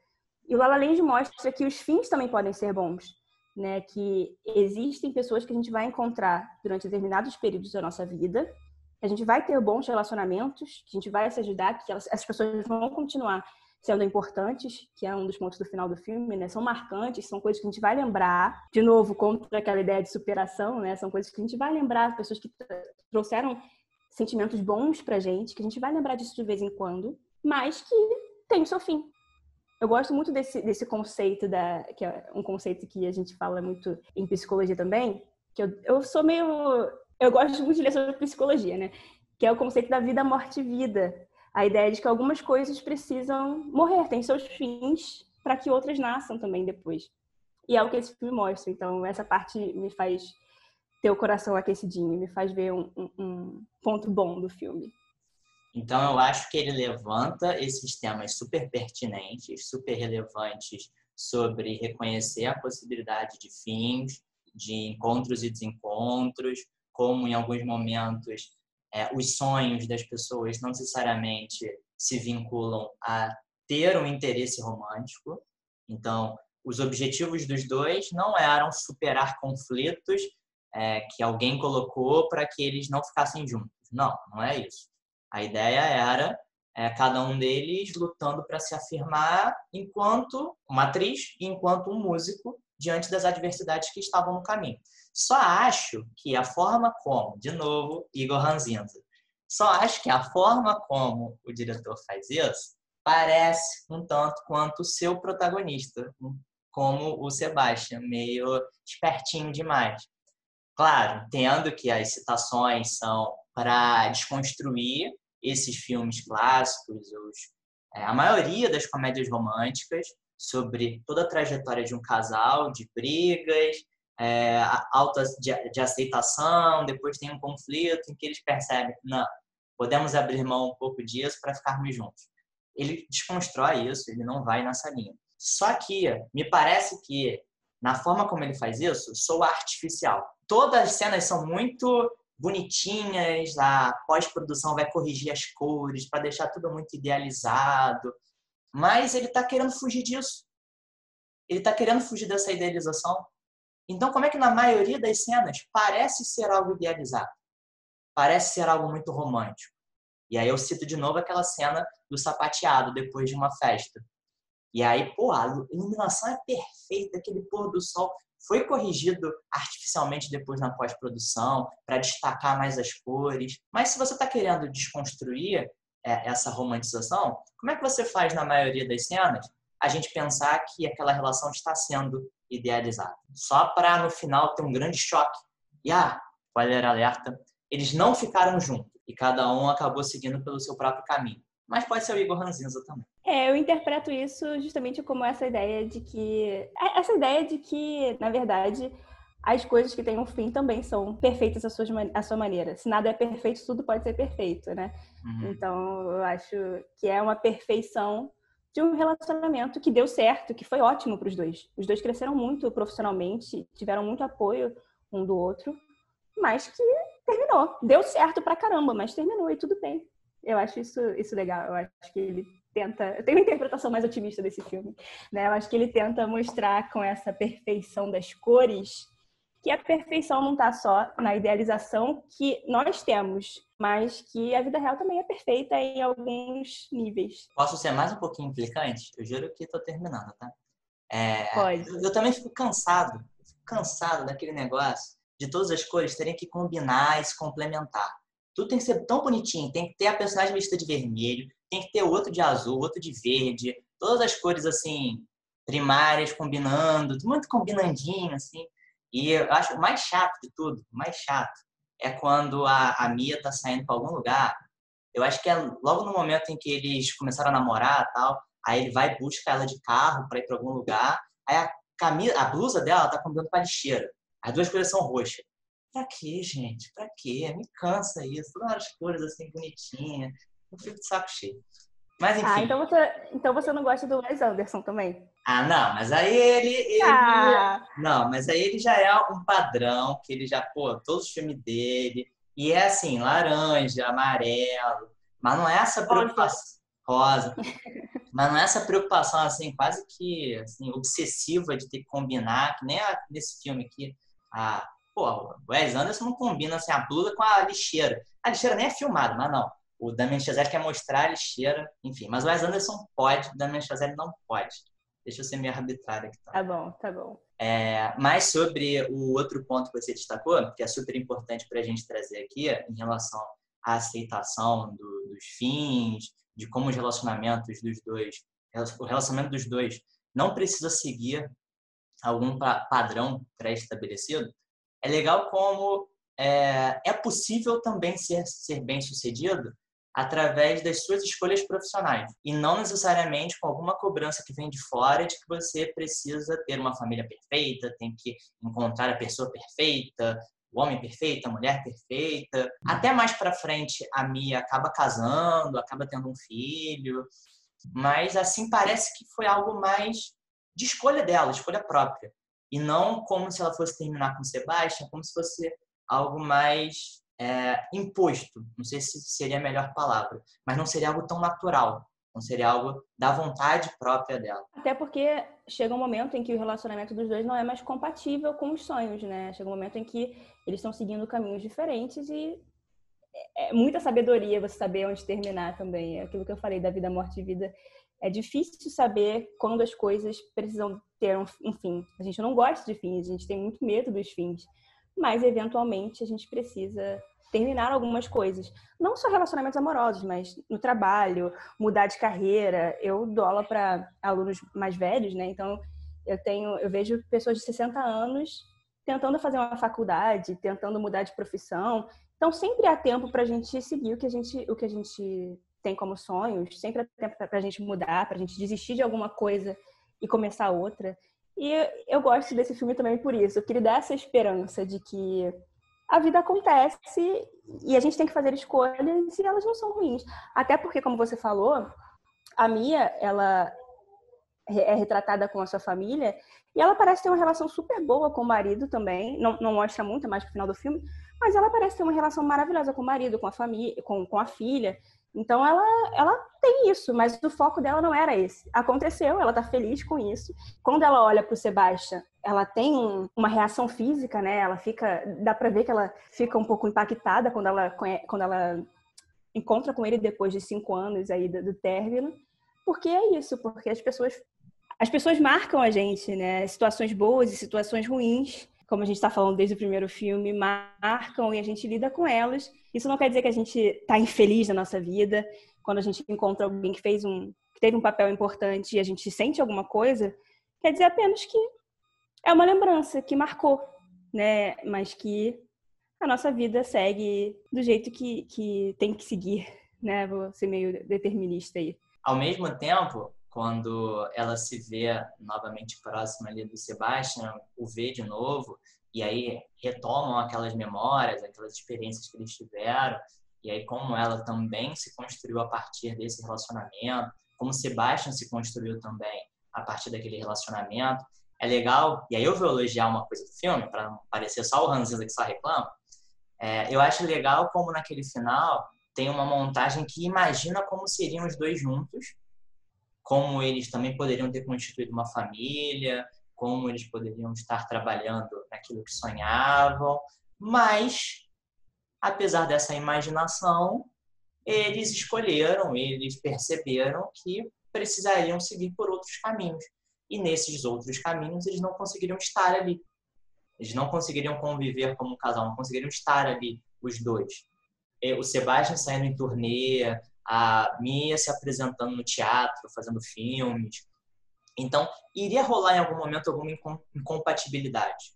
Speaker 2: E o La La Land mostra que os fins também podem ser bons né, que existem pessoas que a gente vai encontrar durante determinados períodos da nossa vida, que a gente vai ter bons relacionamentos, que a gente vai se ajudar, que elas, essas pessoas vão continuar sendo importantes, que é um dos pontos do final do filme, né? São marcantes, são coisas que a gente vai lembrar. De novo, contra aquela ideia de superação, né? São coisas que a gente vai lembrar, pessoas que trouxeram sentimentos bons pra gente, que a gente vai lembrar disso de vez em quando, mas que tem o seu fim. Eu gosto muito desse, desse conceito, da, que é um conceito que a gente fala muito em psicologia também, que eu, eu sou meio... Eu gosto muito de ler sobre psicologia, né? Que é o conceito da vida, morte e vida. A ideia de que algumas coisas precisam morrer, têm seus fins, para que outras nasçam também depois. E é o que esse filme mostra. Então, essa parte me faz ter o coração aquecidinho, me faz ver um, um, um ponto bom do filme.
Speaker 1: Então, eu acho que ele levanta esses temas super pertinentes, super relevantes sobre reconhecer a possibilidade de fins, de encontros e desencontros, como em alguns momentos é, os sonhos das pessoas não necessariamente se vinculam a ter um interesse romântico. Então, os objetivos dos dois não eram superar conflitos é, que alguém colocou para que eles não ficassem juntos. Não, não é isso. A ideia era é, cada um deles lutando para se afirmar enquanto uma atriz e enquanto um músico diante das adversidades que estavam no caminho. Só acho que a forma como, de novo, Igor Ranzinza, só acho que a forma como o diretor faz isso parece um tanto quanto o seu protagonista, como o Sebastian, meio espertinho demais. Claro, entendo que as citações são para desconstruir esses filmes clássicos, os, é, a maioria das comédias românticas, sobre toda a trajetória de um casal, de brigas, é, alta de, de, aceitação, depois tem um conflito em que eles percebem não, podemos abrir mão um pouco disso para ficarmos juntos. Ele desconstrói isso, ele não vai nessa linha. Só que me parece que na forma como ele faz isso, sou artificial. Todas as cenas são muito bonitinhas, a pós-produção vai corrigir as cores para deixar tudo muito idealizado. Mas ele está querendo fugir disso. Ele está querendo fugir dessa idealização. Então, como é que na maioria das cenas parece ser algo idealizado? Parece ser algo muito romântico. E aí eu cito de novo aquela cena do sapateado depois de uma festa. E aí, pô, a iluminação é perfeita, aquele pôr do sol foi corrigido artificialmente depois na pós-produção para destacar mais as cores. Mas se você está querendo desconstruir é, essa romantização, como é que você faz na maioria das cenas a gente pensar que aquela relação está sendo idealizada? Só para no final ter um grande choque. E ah, spoiler alerta, eles não ficaram juntos e cada um acabou seguindo pelo seu próprio caminho mas pode ser o Igor Ranzinza também.
Speaker 2: É, eu interpreto isso justamente como essa ideia de que. É, essa ideia de que, na verdade, as coisas que têm um fim também são perfeitas à sua, à sua maneira. Se nada é perfeito, tudo pode ser perfeito, né? Uhum. Então, eu acho que é uma perfeição de um relacionamento que deu certo, que foi ótimo para os dois. Os dois cresceram muito profissionalmente, tiveram muito apoio um do outro, mas que terminou. Deu certo pra caramba, mas terminou e tudo bem. Eu acho isso, isso legal. Eu acho que ele tenta. Eu tenho uma interpretação mais otimista desse filme. Né? Eu acho que ele tenta mostrar com essa perfeição das cores que a perfeição não está só na idealização que nós temos, mas que a vida real também é perfeita em alguns níveis.
Speaker 1: Posso ser mais um pouquinho implicante? Eu juro que estou terminando, tá? É,
Speaker 2: Pode.
Speaker 1: Eu, eu também fico cansado, fico cansado daquele negócio de todas as cores terem que combinar e se complementar. Tudo tem que ser tão bonitinho, tem que ter a personagem vestida de vermelho, tem que ter outro de azul, outro de verde, todas as cores assim primárias combinando, muito combinandinho assim. E eu acho o mais chato de tudo, o mais chato, é quando a, a Mia tá saindo para algum lugar. Eu acho que é logo no momento em que eles começaram a namorar tal, aí ele vai buscar ela de carro para ir para algum lugar, aí a camisa, a blusa dela tá combinando com a lixeira. As duas cores são roxas. Pra quê, gente? Pra quê? Me cansa isso. Todas as cores assim bonitinhas. Eu fico de saco cheio. Mas enfim.
Speaker 2: Ah, então você, então você não gosta do Wes Anderson também?
Speaker 1: Ah, não, mas aí ele, ele.
Speaker 2: Ah.
Speaker 1: Não, mas aí ele já é um padrão, que ele já, pô, todos os filmes dele. E é assim, laranja, amarelo. Mas não é essa preocupação. Rosa. mas não é essa preocupação, assim, quase que assim, obsessiva de ter que combinar, que nem a, nesse filme aqui. A, pô, o Wes Anderson não combina assim, a blusa com a lixeira. A lixeira nem é filmada, mas não. O Damien Chazelle quer mostrar a lixeira, enfim. Mas o Wes Anderson pode, o Damien Chazelle não pode. Deixa eu ser meio arbitrário aqui. Tá?
Speaker 2: Tá bom, tá bom.
Speaker 1: É, mas sobre o outro ponto que você destacou, que é super importante para a gente trazer aqui, em relação à aceitação do, dos fins, de como os relacionamentos dos dois, o relacionamento dos dois não precisa seguir algum padrão pré-estabelecido, é legal como é, é possível também ser, ser bem sucedido através das suas escolhas profissionais e não necessariamente com alguma cobrança que vem de fora de que você precisa ter uma família perfeita, tem que encontrar a pessoa perfeita, o homem perfeito, a mulher perfeita. Até mais para frente a Mia acaba casando, acaba tendo um filho, mas assim parece que foi algo mais de escolha dela, escolha própria, e não como se ela fosse terminar com Sebastian, como se fosse algo mais é, imposto. Não sei se seria a melhor palavra, mas não seria algo tão natural. Não seria algo da vontade própria dela.
Speaker 2: Até porque chega um momento em que o relacionamento dos dois não é mais compatível com os sonhos, né? Chega um momento em que eles estão seguindo caminhos diferentes e é muita sabedoria você saber onde terminar também. É aquilo que eu falei da vida, morte e vida. É difícil saber quando as coisas precisam ter um, fim. A gente não gosta de fins, a gente tem muito medo dos fins mas eventualmente a gente precisa terminar algumas coisas. Não só relacionamentos amorosos, mas no trabalho, mudar de carreira. Eu dou aula para alunos mais velhos, né? Então, eu tenho, eu vejo pessoas de 60 anos tentando fazer uma faculdade, tentando mudar de profissão. Então, sempre há tempo para a gente seguir o que a gente, o que a gente tem como sonhos, sempre há tempo para a gente mudar, para a gente desistir de alguma coisa e começar outra. E eu gosto desse filme também por isso. Eu queria dar essa esperança de que a vida acontece e a gente tem que fazer escolhas e elas não são ruins. Até porque, como você falou, a Mia, ela é retratada com a sua família e ela parece ter uma relação super boa com o marido também. Não, não mostra muito mais pro final do filme, mas ela parece ter uma relação maravilhosa com o marido, com a família, com, com a filha. Então ela, ela tem isso, mas o foco dela não era esse. Aconteceu, ela tá feliz com isso. Quando ela olha pro Sebastian, ela tem um, uma reação física, né? Ela fica, dá para ver que ela fica um pouco impactada quando ela quando ela encontra com ele depois de cinco anos aí do, do término, porque é isso, porque as pessoas as pessoas marcam a gente, né? Situações boas e situações ruins como a gente está falando desde o primeiro filme, marcam e a gente lida com elas. Isso não quer dizer que a gente está infeliz na nossa vida. Quando a gente encontra alguém que fez um, que teve um papel importante e a gente sente alguma coisa, quer dizer apenas que é uma lembrança que marcou, né? Mas que a nossa vida segue do jeito que, que tem que seguir, né? Vou ser meio determinista aí.
Speaker 1: Ao mesmo tempo, quando ela se vê novamente próxima ali do Sebastian, o vê de novo, e aí retomam aquelas memórias, aquelas experiências que eles tiveram, e aí como ela também se construiu a partir desse relacionamento, como Sebastian se construiu também a partir daquele relacionamento, é legal, e aí eu vou elogiar uma coisa do filme, para não parecer só o Ranzinza que só reclama, é, eu acho legal como naquele final tem uma montagem que imagina como seriam os dois juntos, como eles também poderiam ter constituído uma família, como eles poderiam estar trabalhando aquilo que sonhavam, mas apesar dessa imaginação, eles escolheram, eles perceberam que precisariam seguir por outros caminhos. E nesses outros caminhos eles não conseguiriam estar ali. Eles não conseguiriam conviver como um casal, não conseguiriam estar ali os dois. O Sebastião saindo em turnê, a Mia se apresentando no teatro, fazendo filmes. Então, iria rolar em algum momento alguma incompatibilidade.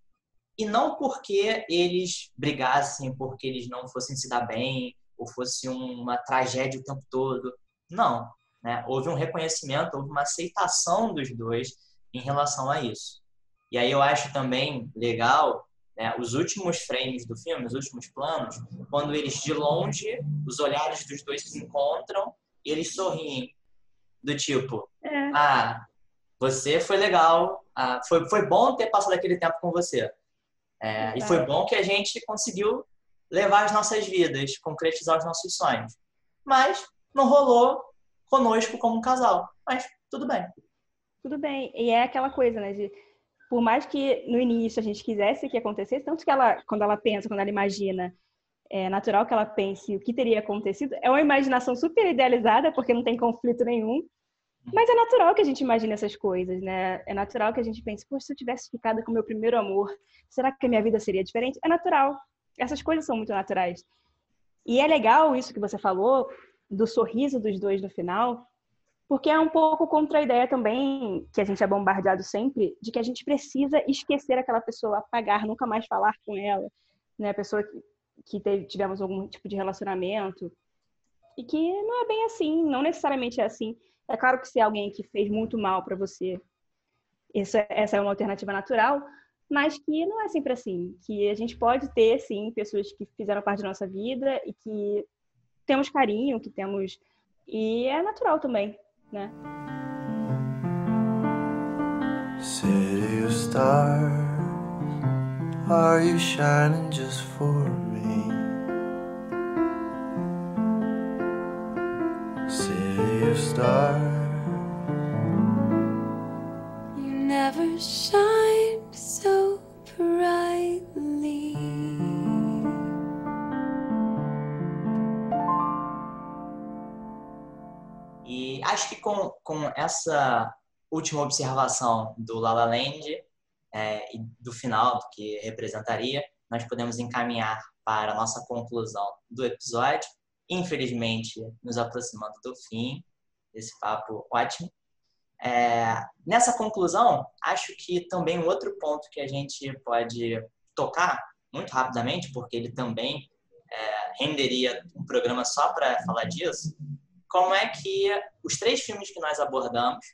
Speaker 1: E não porque eles brigassem, porque eles não fossem se dar bem, ou fosse uma tragédia o tempo todo. Não. Né? Houve um reconhecimento, houve uma aceitação dos dois em relação a isso. E aí eu acho também legal né, os últimos frames do filme, os últimos planos, quando eles de longe, os olhares dos dois se encontram e eles sorriem. Do tipo, é. ah, você foi legal, ah, foi, foi bom ter passado aquele tempo com você. É, e foi bom que a gente conseguiu levar as nossas vidas, concretizar os nossos sonhos. Mas não rolou conosco como um casal. Mas tudo bem.
Speaker 2: Tudo bem. E é aquela coisa, né? De, por mais que no início a gente quisesse que acontecesse, tanto que ela, quando ela pensa, quando ela imagina, é natural que ela pense o que teria acontecido. É uma imaginação super idealizada, porque não tem conflito nenhum. Mas é natural que a gente imagine essas coisas, né? É natural que a gente pense, poxa, se eu tivesse ficado com o meu primeiro amor, será que a minha vida seria diferente? É natural. Essas coisas são muito naturais. E é legal isso que você falou, do sorriso dos dois no final, porque é um pouco contra a ideia também, que a gente é bombardeado sempre, de que a gente precisa esquecer aquela pessoa, apagar, nunca mais falar com ela, né? A pessoa que, que teve, tivemos algum tipo de relacionamento. E que não é bem assim, não necessariamente é assim. É claro que se é alguém que fez muito mal para você, essa, essa é uma alternativa natural, mas que não é sempre assim. Que a gente pode ter, sim, pessoas que fizeram parte da nossa vida e que temos carinho, que temos. E é natural também, né? City of stars, are you shining just for me? City of stars. You never shine so brightly.
Speaker 1: Acho que com, com essa última observação do La La Land é, e do final, do que representaria, nós podemos encaminhar para a nossa conclusão do episódio. Infelizmente, nos aproximando do fim desse papo ótimo. É, nessa conclusão, acho que também um outro ponto que a gente pode tocar muito rapidamente, porque ele também é, renderia um programa só para falar disso, como é que os três filmes que nós abordamos,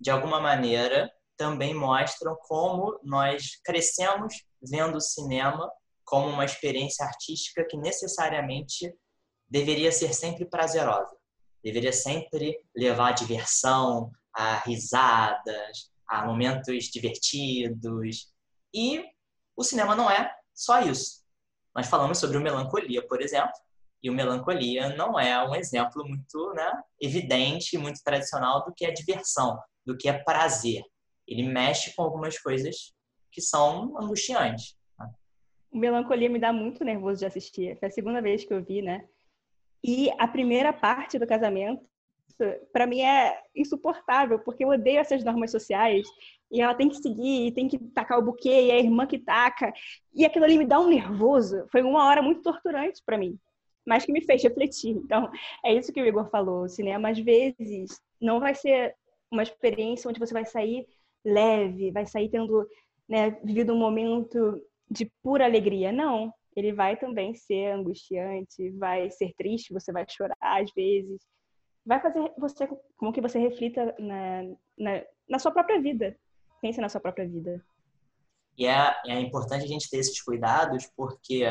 Speaker 1: de alguma maneira, também mostram como nós crescemos vendo o cinema como uma experiência artística que necessariamente deveria ser sempre prazerosa, deveria sempre levar a diversão, a risadas, a momentos divertidos. E o cinema não é só isso. Nós falamos sobre o Melancolia, por exemplo, e o Melancolia não é um exemplo muito né, evidente, muito tradicional do que é diversão, do que é prazer. Ele mexe com algumas coisas que são angustiantes. Né?
Speaker 2: O Melancolia me dá muito nervoso de assistir. Foi a segunda vez que eu vi, né? E a primeira parte do casamento para mim é insuportável, porque eu odeio essas normas sociais. E ela tem que seguir, e tem que tacar o buquê, e a irmã que taca. E aquilo ali me dá um nervoso. Foi uma hora muito torturante para mim, mas que me fez refletir. Então, é isso que o Igor falou. O cinema, às vezes, não vai ser uma experiência onde você vai sair leve, vai sair tendo né, vivido um momento de pura alegria. Não. Ele vai também ser angustiante, vai ser triste, você vai chorar às vezes vai fazer você como que você reflita na, na, na sua própria vida. Pense na sua própria vida.
Speaker 1: E é, é importante a gente ter esses cuidados, porque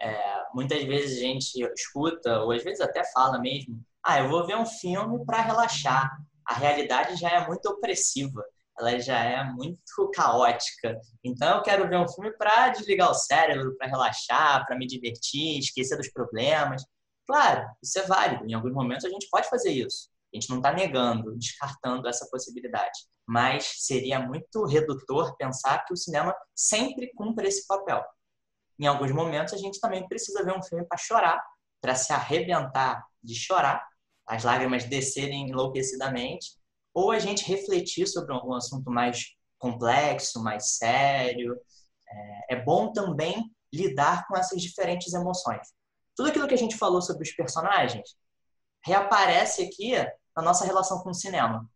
Speaker 1: é, muitas vezes a gente escuta, ou às vezes até fala mesmo, ah, eu vou ver um filme para relaxar. A realidade já é muito opressiva, ela já é muito caótica. Então eu quero ver um filme para desligar o cérebro, para relaxar, para me divertir, esquecer dos problemas. Claro, isso é válido. Em alguns momentos a gente pode fazer isso. A gente não está negando, descartando essa possibilidade. Mas seria muito redutor pensar que o cinema sempre cumpre esse papel. Em alguns momentos, a gente também precisa ver um filme para chorar, para se arrebentar de chorar, as lágrimas descerem enlouquecidamente, ou a gente refletir sobre algum assunto mais complexo, mais sério. É, é bom também lidar com essas diferentes emoções. Tudo aquilo que a gente falou sobre os personagens reaparece aqui na nossa relação com o cinema.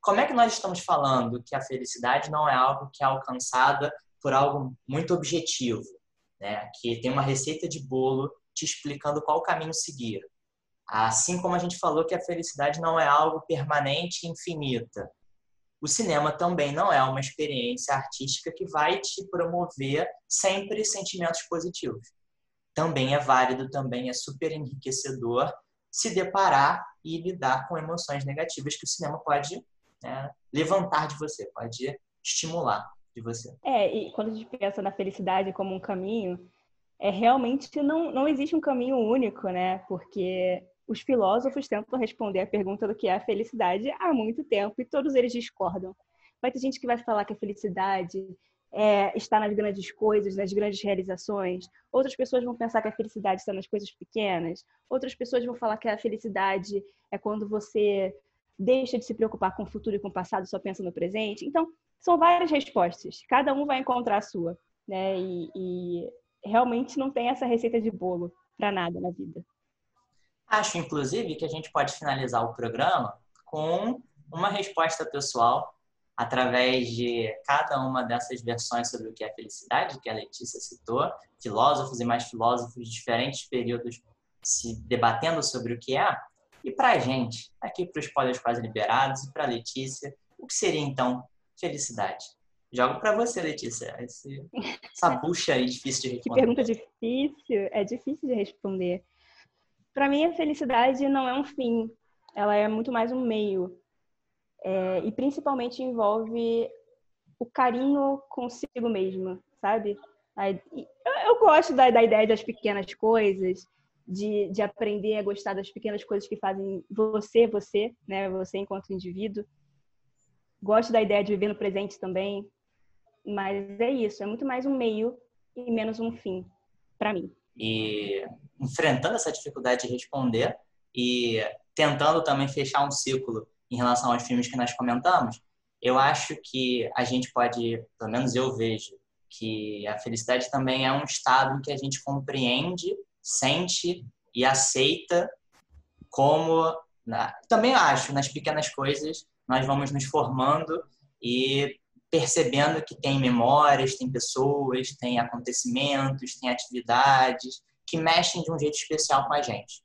Speaker 1: Como é que nós estamos falando que a felicidade não é algo que é alcançada por algo muito objetivo, né? que tem uma receita de bolo te explicando qual caminho seguir? Assim como a gente falou que a felicidade não é algo permanente e infinita. O cinema também não é uma experiência artística que vai te promover sempre sentimentos positivos. Também é válido, também é super enriquecedor se deparar e lidar com emoções negativas que o cinema pode né, levantar de você, pode estimular de você.
Speaker 2: É, e quando a gente pensa na felicidade como um caminho, é realmente não, não existe um caminho único, né? Porque os filósofos tentam responder a pergunta do que é a felicidade há muito tempo e todos eles discordam. Vai ter gente que vai falar que a felicidade é, está nas grandes coisas, nas grandes realizações. Outras pessoas vão pensar que a felicidade está nas coisas pequenas. Outras pessoas vão falar que a felicidade é quando você deixa de se preocupar com o futuro e com o passado, só pensa no presente. Então, são várias respostas. Cada um vai encontrar a sua, né? E, e realmente não tem essa receita de bolo para nada na vida.
Speaker 1: Acho, inclusive, que a gente pode finalizar o programa com uma resposta pessoal através de cada uma dessas versões sobre o que é felicidade, que a Letícia citou, filósofos e mais filósofos de diferentes períodos se debatendo sobre o que é. E para a gente, aqui para os spoilers quase liberados, e para a Letícia, o que seria então felicidade? Jogo para você, Letícia. Esse, essa <laughs> bucha aí difícil de responder.
Speaker 2: Que pergunta difícil. É difícil de responder. Para mim, a felicidade não é um fim, ela é muito mais um meio. É, e principalmente envolve o carinho consigo mesma, sabe? Eu, gosto da, da ideia das pequenas coisas, de, de aprender a gostar das pequenas coisas que fazem você, você, né? Você enquanto indivíduo. Gosto da ideia de viver no presente também. Mas é isso, é muito mais um meio e menos um fim, para mim.
Speaker 1: E enfrentando essa dificuldade de responder e tentando também fechar um ciclo em relação aos filmes que nós comentamos, eu acho que a gente pode, pelo menos eu vejo, que a felicidade também é um estado em que a gente compreende, sente e aceita como também acho nas pequenas coisas nós vamos nos formando e percebendo que tem memórias, tem pessoas, tem acontecimentos, tem atividades que mexem de um jeito especial com a gente.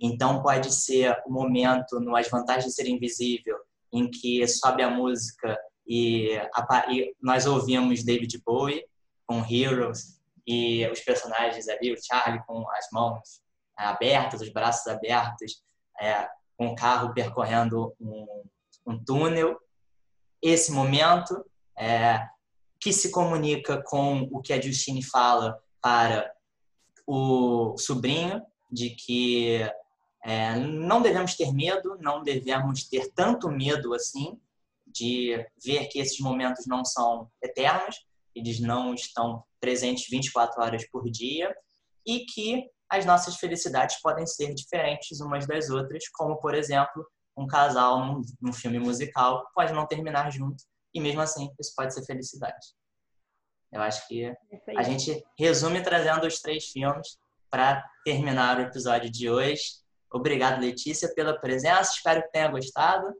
Speaker 1: Então, pode ser o momento no As Vantagens de Ser Invisível, em que sobe a música e, a, e nós ouvimos David Bowie com Heroes e os personagens ali, o Charlie com as mãos abertas, os braços abertos, é, com o carro percorrendo um, um túnel. Esse momento é, que se comunica com o que a Justine fala para o sobrinho de que é, não devemos ter medo, não devemos ter tanto medo assim de ver que esses momentos não são eternos, eles não estão presentes 24 horas por dia e que as nossas felicidades podem ser diferentes umas das outras, como, por exemplo, um casal num, num filme musical pode não terminar junto e mesmo assim isso pode ser felicidade. Eu acho que a gente resume trazendo os três filmes para terminar o episódio de hoje. Obrigado, Letícia, pela presença. Espero que tenha gostado.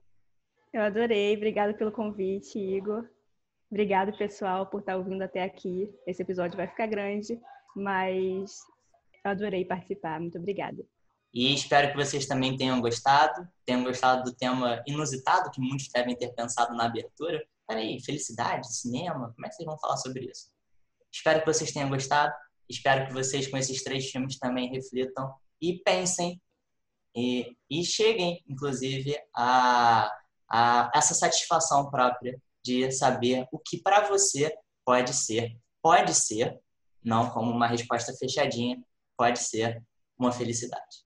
Speaker 2: Eu adorei. Obrigada pelo convite, Igor. Obrigado, pessoal, por estar ouvindo até aqui. Esse episódio vai ficar grande, mas eu adorei participar. Muito obrigada.
Speaker 1: E espero que vocês também tenham gostado, tenham gostado do tema inusitado que muitos devem ter pensado na abertura, peraí, felicidade, cinema, como é que vocês vão falar sobre isso? Espero que vocês tenham gostado. Espero que vocês, com esses três filmes, também reflitam e pensem e, e cheguem, inclusive, a, a essa satisfação própria de saber o que para você pode ser, pode ser, não como uma resposta fechadinha, pode ser uma felicidade.